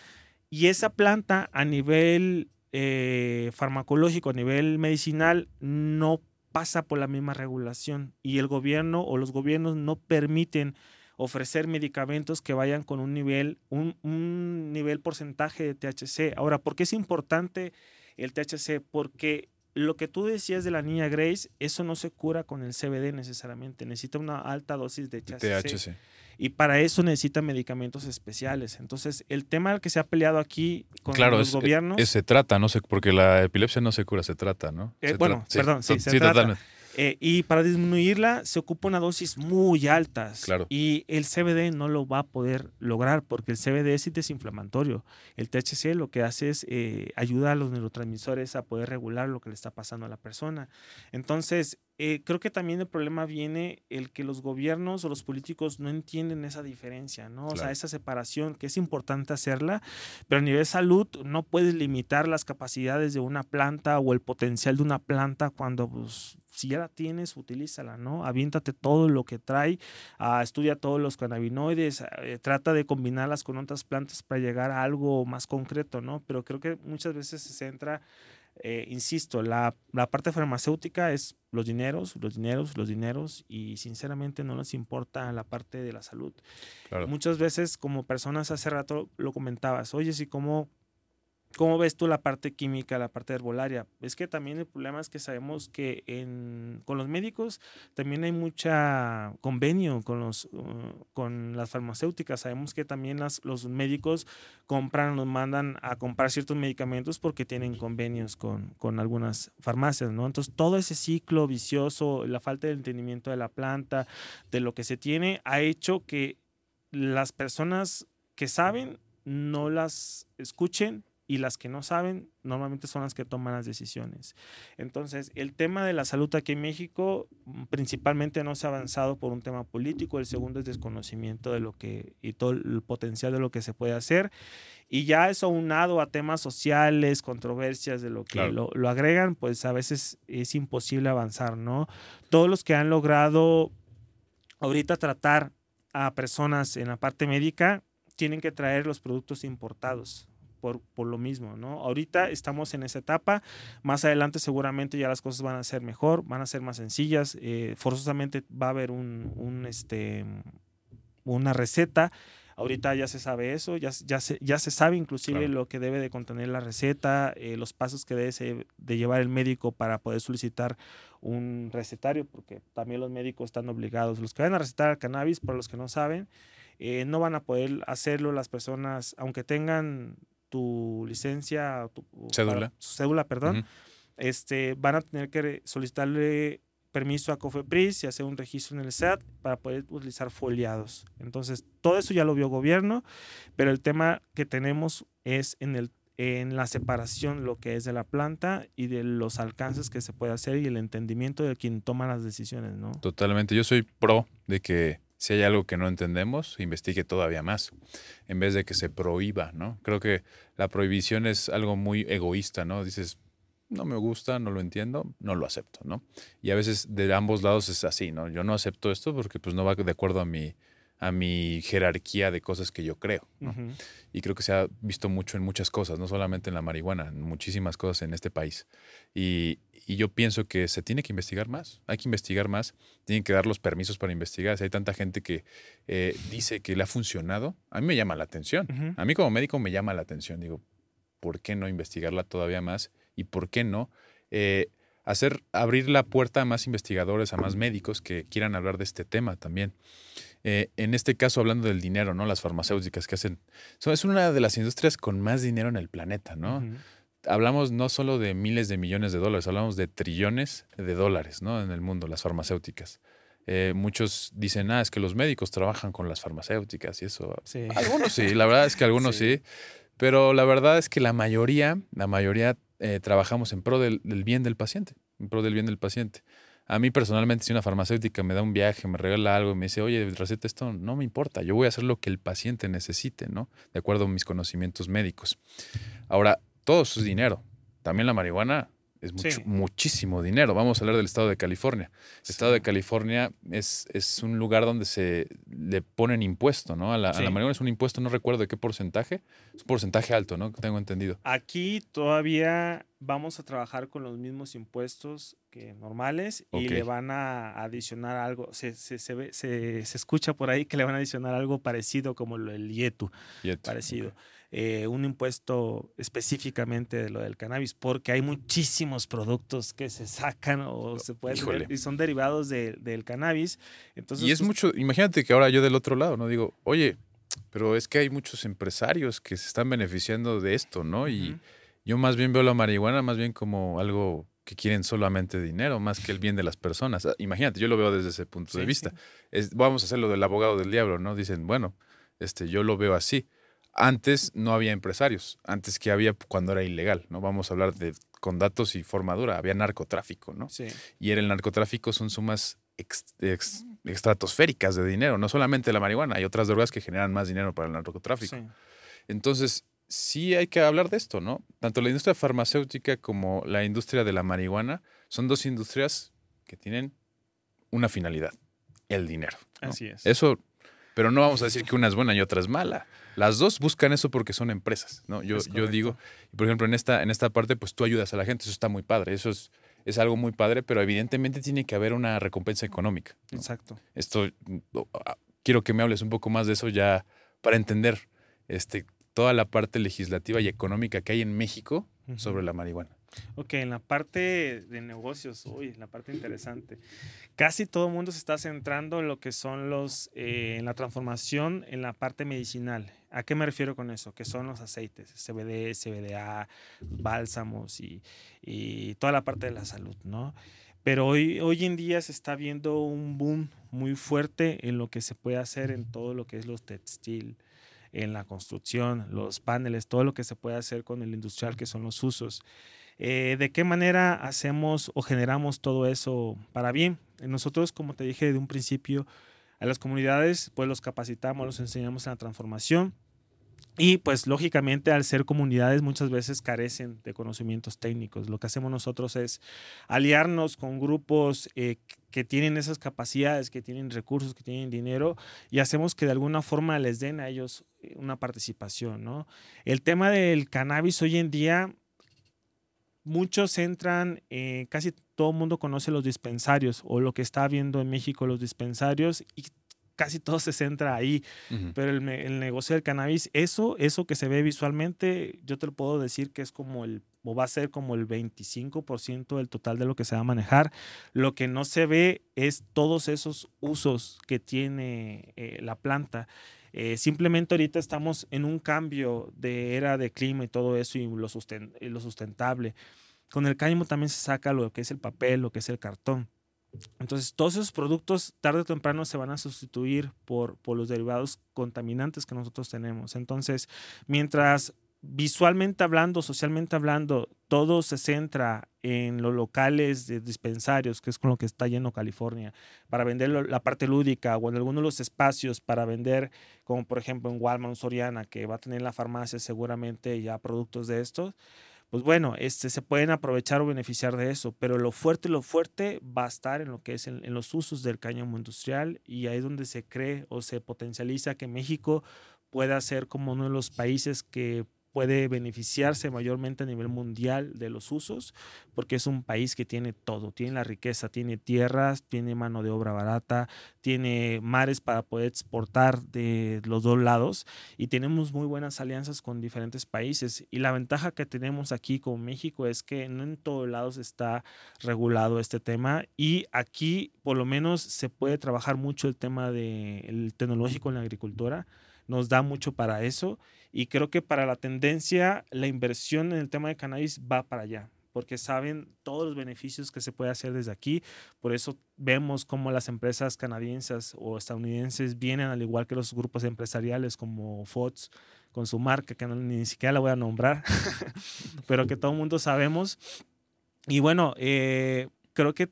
Y esa planta a nivel eh, farmacológico, a nivel medicinal, no pasa por la misma regulación. Y el gobierno o los gobiernos no permiten ofrecer medicamentos que vayan con un nivel, un, un nivel porcentaje de THC. Ahora, ¿por qué es importante el THC? Porque lo que tú decías de la niña Grace, eso no se cura con el CBD necesariamente. Necesita una alta dosis de THC. Y para eso necesita medicamentos especiales. Entonces, el tema al que se ha peleado aquí con los gobiernos. se trata, no sé, porque la epilepsia no se cura, se trata, ¿no? Eh, bueno, perdón, sí, se trata. Totalmente. Eh, y para disminuirla se ocupa una dosis muy altas. Claro. Y el CBD no lo va a poder lograr porque el CBD es desinflamatorio. El THC lo que hace es eh, ayudar a los neurotransmisores a poder regular lo que le está pasando a la persona. Entonces, eh, creo que también el problema viene el que los gobiernos o los políticos no entienden esa diferencia, ¿no? O sea, esa separación que es importante hacerla, pero a nivel de salud no puedes limitar las capacidades de una planta o el potencial de una planta cuando pues, si ya la tienes, utilízala, ¿no? Aviéntate todo lo que trae, uh, estudia todos los cannabinoides, eh, trata de combinarlas con otras plantas para llegar a algo más concreto, ¿no? Pero creo que muchas veces se centra eh, insisto, la, parte farmacéutica es los dineros, los dineros, los dineros y sinceramente no les importa la parte de la salud. Muchas veces como personas hace rato lo comentabas, oye, si como ¿Cómo ves tú la parte química, la parte herbolaria? Es que también el problema es que sabemos que con los médicos también hay mucha convenio con, uh, las farmacéuticas. Sabemos que también los médicos compran, nos mandan a comprar ciertos medicamentos porque tienen convenios con, con algunas farmacias, ¿no? Entonces, todo ese ciclo vicioso, la falta de entendimiento de la planta, de lo que se tiene, ha hecho que las personas que saben no las escuchen y las que no saben normalmente son las que toman las decisiones. Entonces, el tema de la salud aquí en México mm, principalmente no se ha avanzado por un tema político, el segundo es desconocimiento de lo que y todo el potencial de lo que se puede hacer y ya eso aunado a temas sociales, controversias de lo que lo, lo agregan, pues a veces es imposible avanzar, ¿no? Todos los que han logrado ahorita tratar a personas en la parte médica tienen que traer los productos importados por, por, lo mismo, ¿no? Ahorita estamos en esa etapa, más adelante seguramente ya las cosas van a ser mejor, van a ser más sencillas, eh, forzosamente va a haber un, un, este, una receta. Ahorita ya se sabe eso, ya, ya, se, ya se sabe inclusive lo que debe de contener la receta, eh, los pasos que debe de llevar el médico para poder solicitar un recetario, porque también los médicos están obligados. Los que van a recetar cannabis, para los que no saben, eh, no van a poder hacerlo las personas, aunque tengan tu licencia, tu cédula, cédula perdón, este, van a tener que solicitarle permiso a Cofepris y hacer un registro en el SAT para poder utilizar foliados. Entonces, todo eso ya lo vio gobierno, pero el tema que tenemos es en, el, en la separación lo que es de la planta y de los alcances que se puede hacer y el entendimiento de quien toma las decisiones, ¿no? Totalmente. Yo soy pro de que si hay algo que no entendemos, investigue todavía más, en vez de que se prohíba, ¿no? Creo que la prohibición es algo muy egoísta, ¿no? Dices, no me gusta, no lo entiendo, no lo acepto, ¿no? Y a veces de ambos lados es así, ¿no? Yo no acepto esto porque pues no va de acuerdo a mi, a mi jerarquía de cosas que yo creo. Y creo que se ha visto mucho en muchas cosas, no solamente en la marihuana, en muchísimas cosas en este país. Y, yo pienso que se tiene que investigar más, hay que investigar más, tienen que dar los permisos para investigar. Si hay tanta gente que eh, dice que le ha funcionado, a mí me llama la atención. A mí como médico me llama la atención. Digo, ¿por qué no investigarla todavía más? ¿Y por qué no? Eh, hacer abrir la puerta a más investigadores, a más médicos que quieran hablar de este tema también. Eh, en este caso, hablando del dinero, ¿no? Las farmacéuticas que hacen. Son, es una de las industrias con más dinero en el planeta, ¿no? Hablamos no solo de miles de millones de dólares, hablamos de trillones de dólares, ¿no? En el mundo, las farmacéuticas. Eh, muchos dicen, ah, es que los médicos trabajan con las farmacéuticas y eso. Sí. Algunos sí, la verdad es que algunos sí. Pero la verdad es que la mayoría, la mayoría eh, trabajamos en pro del, del bien del paciente, en pro del bien del paciente. A mí personalmente, si una farmacéutica me da un viaje, me regala algo y me dice, oye, receta esto, no me importa. Yo voy a hacer lo que el paciente necesite, ¿no? De acuerdo a mis conocimientos médicos. Ahora, todo eso es dinero. También la marihuana es mucho, muchísimo dinero. Vamos a hablar del estado de California. El estado de California es, es, un lugar donde se le ponen impuesto, ¿no? A la, a la, marihuana es un impuesto, no recuerdo de qué porcentaje. Es un porcentaje alto, ¿no? Tengo entendido. Aquí todavía vamos a trabajar con los mismos impuestos que normales y okay. le van a adicionar algo. Se, se, se, ve, se, escucha por ahí que le van a adicionar algo parecido como el YETU. YETU parecido. Okay eh, un impuesto específicamente de lo del cannabis, porque hay muchísimos productos que se sacan o se pueden y son derivados de, del cannabis. Entonces, y es pues, mucho, imagínate que ahora yo del otro lado, ¿no? Digo, oye, pero es que hay muchos empresarios que se están beneficiando de esto, ¿no? Y uh -huh. yo más bien veo la marihuana más bien como algo que quieren solamente dinero, más que el bien de las personas. Ah, imagínate, yo lo veo desde ese punto sí, de vista. Sí. Es, vamos a hacer lo del abogado del diablo, ¿no? Dicen, bueno, este, yo lo veo así. Antes no había empresarios, antes que había cuando era ilegal, ¿no? Vamos a hablar de con datos y formadura, había narcotráfico, ¿no? Sí. Y en el narcotráfico son sumas ex, ex, estratosféricas de dinero, no solamente la marihuana, hay otras drogas que generan más dinero para el narcotráfico. Sí. Entonces, sí hay que hablar de esto, ¿no? Tanto la industria farmacéutica como la industria de la marihuana son dos industrias que tienen una finalidad, el dinero. ¿no? Así es. Eso, pero no vamos a decir que una es buena y otra es mala. Las dos buscan eso porque son empresas, ¿no? Yo, yo digo, por ejemplo, en esta, en esta parte, pues tú ayudas a la gente, eso está muy padre, eso es, es algo muy padre, pero evidentemente tiene que haber una recompensa económica. ¿no? Exacto. Esto, quiero que me hables un poco más de eso ya para entender este, toda la parte legislativa y económica que hay en México uh -huh. sobre la marihuana. Ok, en la parte de negocios, uy, la parte interesante. Casi todo el mundo se está centrando en lo que son los, eh, en la transformación en la parte medicinal. ¿A qué me refiero con eso? Que son los aceites, CBD, CBDA, bálsamos y, y toda la parte de la salud, ¿no? Pero hoy, hoy en día se está viendo un boom muy fuerte en lo que se puede hacer en todo lo que es los textil, en la construcción, los paneles, todo lo que se puede hacer con el industrial, que son los usos. Eh, ¿De qué manera hacemos o generamos todo eso para bien? Nosotros, como te dije de un principio, a las comunidades pues los capacitamos, los enseñamos en la transformación y pues lógicamente al ser comunidades muchas veces carecen de conocimientos técnicos. Lo que hacemos nosotros es aliarnos con grupos eh, que tienen esas capacidades, que tienen recursos, que tienen dinero y hacemos que de alguna forma les den a ellos eh, una participación. El tema del cannabis hoy en día muchos entran, eh, casi todo el mundo conoce los dispensarios o lo que está viendo en México los dispensarios y casi todo se centra ahí. Uh -huh. Pero el, el, negocio del cannabis, eso, eso que se ve visualmente, yo te lo puedo decir que es como el, o va a ser como el 25% del total de lo que se va a manejar. Lo que no se ve es todos esos usos que tiene eh, la planta. Eh, simplemente ahorita estamos en un cambio de era de clima y todo eso y lo, sustentable. Con el cáñamo también se saca lo que es el papel, lo que es el cartón. Entonces, todos esos productos tarde o temprano se van a sustituir por, por los derivados contaminantes que nosotros tenemos. Entonces, mientras visualmente hablando, socialmente hablando, todo se centra en los locales de dispensarios, que es con lo que está lleno California, para vender la parte lúdica o en algunos de los espacios para vender, como por ejemplo en Walmart, Soriana, que va a tener la farmacia seguramente ya productos de estos pues bueno, este, se pueden aprovechar o beneficiar de eso, pero lo fuerte, lo fuerte va a estar en lo que es en, los usos del cáñamo industrial y ahí es donde se cree o se potencializa que México pueda ser como uno de los países que puede beneficiarse mayormente a nivel mundial de los usos, porque es un país que tiene todo, tiene la riqueza, tiene tierras, tiene mano de obra barata, tiene mares para poder exportar de los dos lados y tenemos muy buenas alianzas con diferentes países. Y la ventaja que tenemos aquí con México es que no en todos lados está regulado este tema y aquí por lo menos se puede trabajar mucho el tema del tecnológico en la agricultura nos da mucho para eso y creo que para la tendencia la inversión en el tema de cannabis va para allá porque saben todos los beneficios que se puede hacer desde aquí. Por eso vemos cómo las empresas canadienses o estadounidenses vienen, al igual que los grupos empresariales como Fox, con su marca, que ni siquiera la voy a nombrar, pero que todo el mundo sabemos. Y bueno, eh, creo que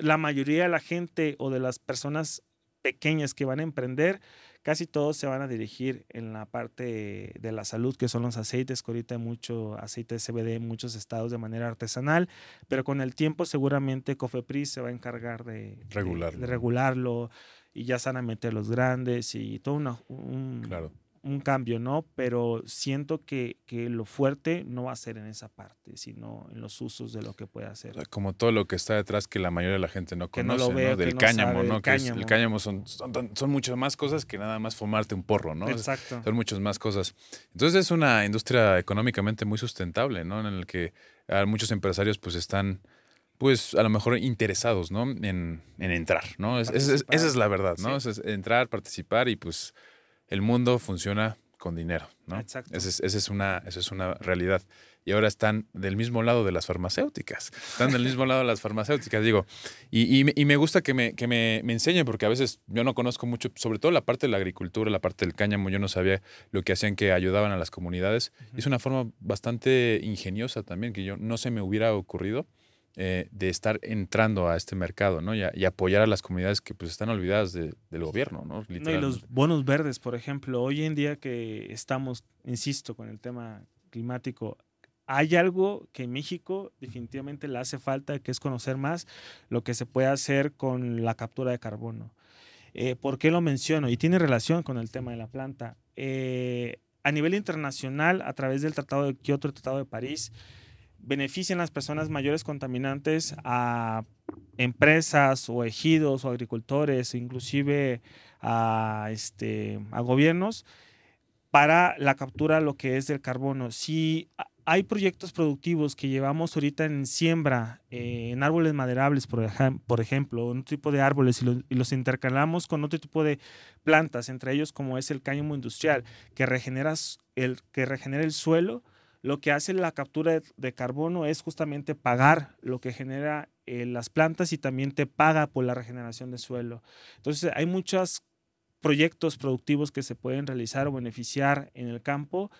la mayoría de la gente o de las personas pequeñas que van a emprender casi todos se van a dirigir en la parte de la salud, que son los aceites, que ahorita hay mucho aceite de CBD en muchos estados de manera artesanal, pero con el tiempo seguramente Cofepris se va a encargar de regularlo, de, regularlo y ya se van a meter los grandes y todo una, un, claro un cambio, ¿no? Pero siento que, que, lo fuerte no va a ser en esa parte, sino en los usos de lo que puede hacer. Como todo lo que está detrás que la mayoría de la gente no conoce, ¿no? Del cáñamo, ¿no? Que el cáñamo son, son, muchas más cosas que nada más fumarte un porro, ¿no? Exacto. Son muchas más cosas. Entonces es una industria económicamente muy sustentable, ¿no? En el que muchos empresarios pues están pues a lo mejor interesados, ¿no? En, en entrar, ¿no? esa es la verdad, ¿no? Es entrar, participar y pues el mundo funciona con dinero, ¿no? Exacto. Esa es, una, esa es una realidad. Y ahora están del mismo lado de las farmacéuticas. Están del mismo lado de las farmacéuticas, digo. Y, me gusta que, me, que me, enseñen, porque a veces yo no conozco mucho, sobre todo la parte de la agricultura, la parte del cáñamo, yo no sabía lo que hacían que ayudaban a las comunidades. Es una forma bastante ingeniosa también, que yo no se me hubiera ocurrido. Eh, de estar entrando a este mercado, ¿no? Y, apoyar a las comunidades que pues están olvidadas del gobierno, ¿no? y los bonos verdes, por ejemplo, hoy en día que estamos, insisto, con el tema climático, hay algo que en México definitivamente le hace falta, que es conocer más lo que se puede hacer con la captura de carbono. Eh, ¿Por qué lo menciono? Y tiene relación con el tema de la planta. Eh, a nivel internacional, a través del Tratado de Kioto, el Tratado de París, benefician las personas mayores contaminantes a empresas o ejidos o agricultores, inclusive a, este, a gobiernos, para la captura lo que es del carbono. Si hay proyectos productivos que llevamos ahorita en siembra, eh, en árboles maderables, por, ejemplo, un tipo de árboles y, los intercalamos con otro tipo de plantas, entre ellos como es el cáñamo industrial, que regenera el, que regenera el suelo, lo que hace la captura de, carbono es justamente pagar lo que genera eh, las plantas y también te paga por la regeneración de suelo. Entonces hay muchos proyectos productivos que se pueden realizar o beneficiar en el campo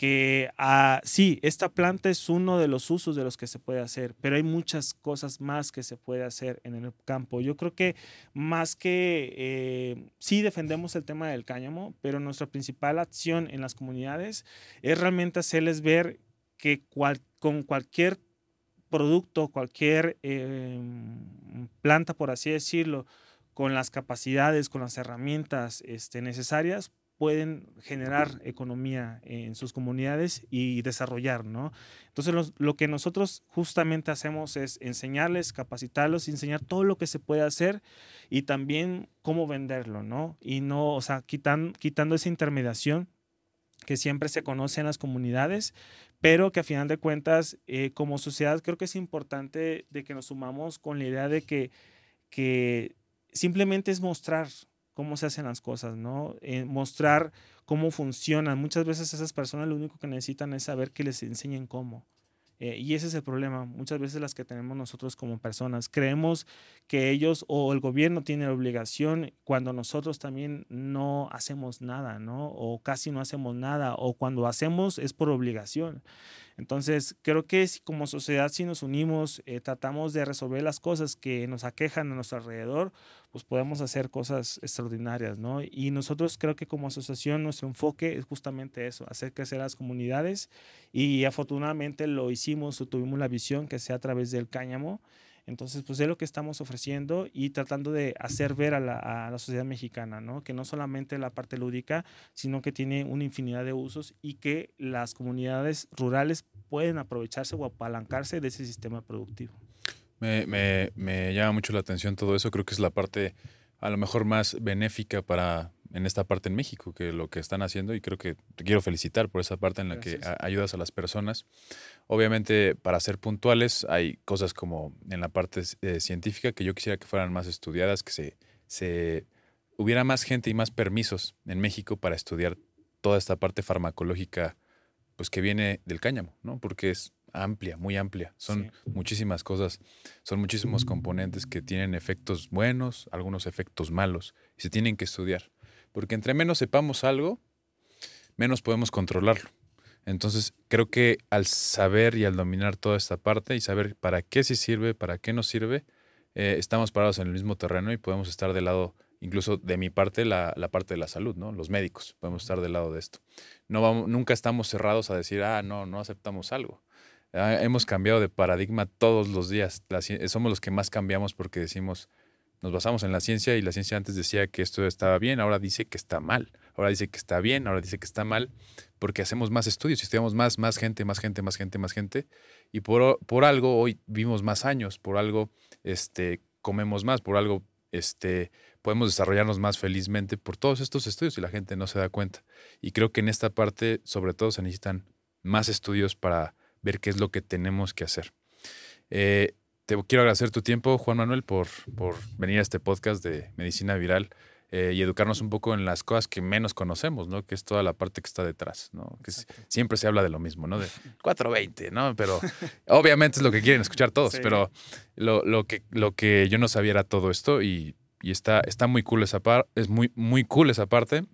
que ah, sí, esta planta es uno de los usos de los que se puede hacer, pero hay muchas cosas más que se puede hacer en el campo. Yo creo que más que eh, sí defendemos el tema del cáñamo, pero nuestra principal acción en las comunidades es realmente hacerles ver que con cualquier producto, cualquier em, planta, por así decirlo, con las capacidades, con las herramientas este, necesarias, pueden generar economía en sus comunidades y desarrollar, ¿no? Entonces, lo que nosotros justamente hacemos es enseñarles, capacitarlos, enseñar todo lo que se puede hacer y también cómo venderlo, ¿no? Y no, o sea, quitan, quitando esa intermediación que siempre se conoce en las comunidades, pero que a final de cuentas, eh, como sociedad, creo que es importante de que nos sumamos con la idea de que, que simplemente es mostrar, cómo se hacen las cosas, ¿no? Eh, mostrar cómo funcionan. Muchas veces esas personas lo único que necesitan es saber que les enseñen cómo. Eh, y ese es el problema, muchas veces las que tenemos nosotros como personas. Creemos que ellos o el gobierno tiene la obligación cuando nosotros también no hacemos nada, ¿no? O casi no hacemos nada, o cuando hacemos es por obligación. Entonces, creo que si como sociedad si nos unimos, eh, tratamos de resolver las cosas que nos aquejan a nuestro alrededor, pues podemos hacer cosas extraordinarias, ¿no? Y nosotros creo que como asociación nuestro enfoque es justamente eso, hacer crecer las comunidades y afortunadamente lo hicimos o tuvimos la visión que sea a través del cáñamo. Entonces, pues es lo que estamos ofreciendo y tratando de hacer ver a la, a la sociedad mexicana, ¿no? Que no solamente la parte lúdica, sino que tiene una infinidad de usos y que las comunidades rurales pueden aprovecharse o apalancarse de ese sistema productivo. Me, me, me llama mucho la atención todo eso. Creo que es la parte a lo mejor más benéfica para en esta parte en México, que lo que están haciendo, y creo que te quiero felicitar por esa parte en la que a- ayudas a las personas. Obviamente, para ser puntuales, hay cosas como en la parte eh, científica que yo quisiera que fueran más estudiadas, que se, se hubiera más gente y más permisos en México para estudiar toda esta parte farmacológica, pues que viene del cáñamo, ¿no? Porque es amplia, muy amplia. Son Sí. muchísimas cosas, son muchísimos componentes que tienen efectos buenos, algunos efectos malos, y se tienen que estudiar. Porque entre menos sepamos algo, menos podemos controlarlo. Entonces, creo que al saber y al dominar toda esta parte y saber para qué sí sirve, para qué no sirve, eh, estamos parados en el mismo terreno y podemos estar del lado, incluso de mi parte, la, la parte de la salud, ¿no? Los médicos, podemos estar del lado de esto. No vamos, nunca estamos cerrados a decir, ah, no, no aceptamos algo. Ah, hemos cambiado de paradigma todos los días. La ci- somos los que más cambiamos porque decimos, nos basamos en la ciencia y la ciencia antes decía que esto estaba bien, ahora dice que está mal. Ahora dice que está bien, ahora dice que está mal, porque hacemos más estudios, estudiamos más, más gente, más gente, más gente, más gente. Y por, por algo hoy vivimos más años, por algo este, comemos más, por algo este, podemos desarrollarnos más felizmente por todos estos estudios y la gente no se da cuenta. Y creo que en esta parte, sobre todo, se necesitan más estudios para ver qué es lo que tenemos que hacer. Eh, te quiero agradecer tu tiempo, Juan Manuel, por, por venir a este podcast de Medicina Viral eh, y educarnos un poco en las cosas que menos conocemos, ¿no? Que es toda la parte que está detrás, ¿no? Que es- siempre se habla de lo mismo, ¿no? De 420, ¿no? Pero obviamente es lo que quieren escuchar todos, Sí. pero lo, lo que, lo que yo no sabía era todo esto y, y está, está muy cool esa parte, es muy, muy cool esa parte.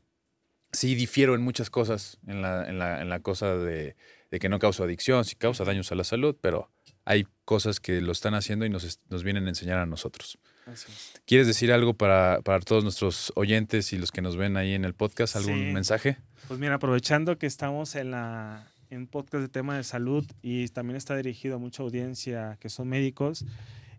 Sí difiero en muchas cosas, en la, en la, en la cosa de, de que no causa adicción, sí causa daños a la salud, pero hay cosas que lo están haciendo y nos, nos vienen a enseñar a nosotros. Así es. ¿Quieres decir algo para, para todos nuestros oyentes y los que nos ven ahí en el podcast? ¿Algún Sí. mensaje? Pues mira, aprovechando que estamos en la en podcast de tema de salud y también está dirigido a mucha audiencia que son médicos,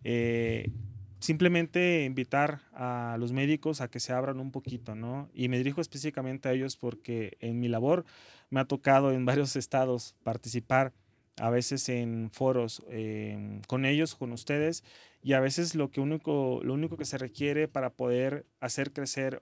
eh, simplemente invitar a los médicos a que se abran un poquito, ¿no? Y me dirijo específicamente a ellos porque en mi labor me ha tocado en varios estados participar a veces en foros eh, con ellos, con ustedes, y a veces lo, que único, lo único que se requiere para poder hacer crecer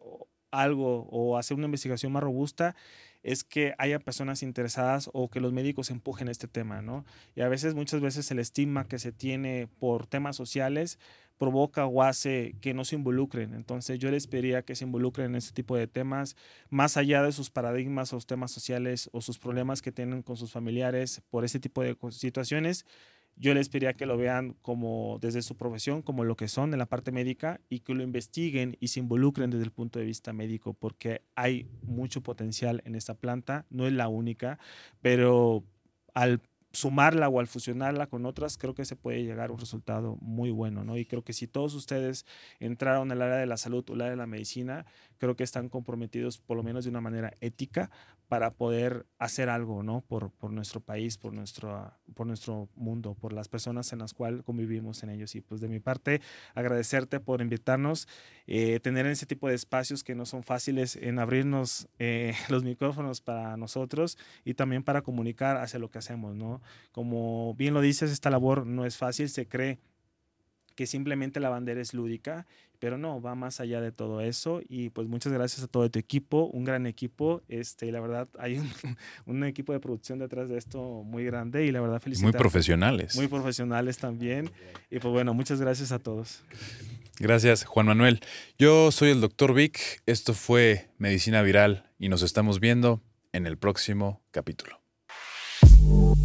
algo o hacer una investigación más robusta es que haya personas interesadas o que los médicos empujen este tema, ¿no? Y a veces, muchas veces el estigma que se tiene por temas sociales provoca o hace que no se involucren. Entonces yo les pediría que se involucren en este tipo de temas, más allá de sus paradigmas o temas sociales o sus problemas que tienen con sus familiares por este tipo de situaciones. Yo les pediría que lo vean como desde su profesión, como lo que son en la parte médica y que lo investiguen y se involucren desde el punto de vista médico, porque hay mucho potencial en esta planta, no es la única, pero al sumarla o al fusionarla con otras, creo que se puede llegar a un resultado muy bueno, ¿no? Y creo que si todos ustedes entraron al área de la salud o al área de la medicina, creo que están comprometidos por lo menos de una manera ética para poder hacer algo, ¿no? Por, por nuestro país, por nuestro, por nuestro mundo, por las personas en las cuales convivimos en ellos. Y pues de mi parte, agradecerte por invitarnos, eh, tener ese tipo de espacios que no son fáciles en abrirnos eh, los micrófonos para nosotros y también para comunicar hacia lo que hacemos, ¿no? Como bien lo dices, esta labor no es fácil, se cree que simplemente la bandera es lúdica, pero no, va más allá de todo eso y pues muchas gracias a todo tu equipo, un gran equipo, este, la verdad hay un, un equipo de producción detrás de esto muy grande y la verdad Muy felicitarte. profesionales. Muy profesionales también y pues bueno, muchas gracias a todos. Gracias, Juan Manuel. Yo soy el doctor Vic. Esto fue Medicina Viral y nos estamos viendo en el próximo capítulo.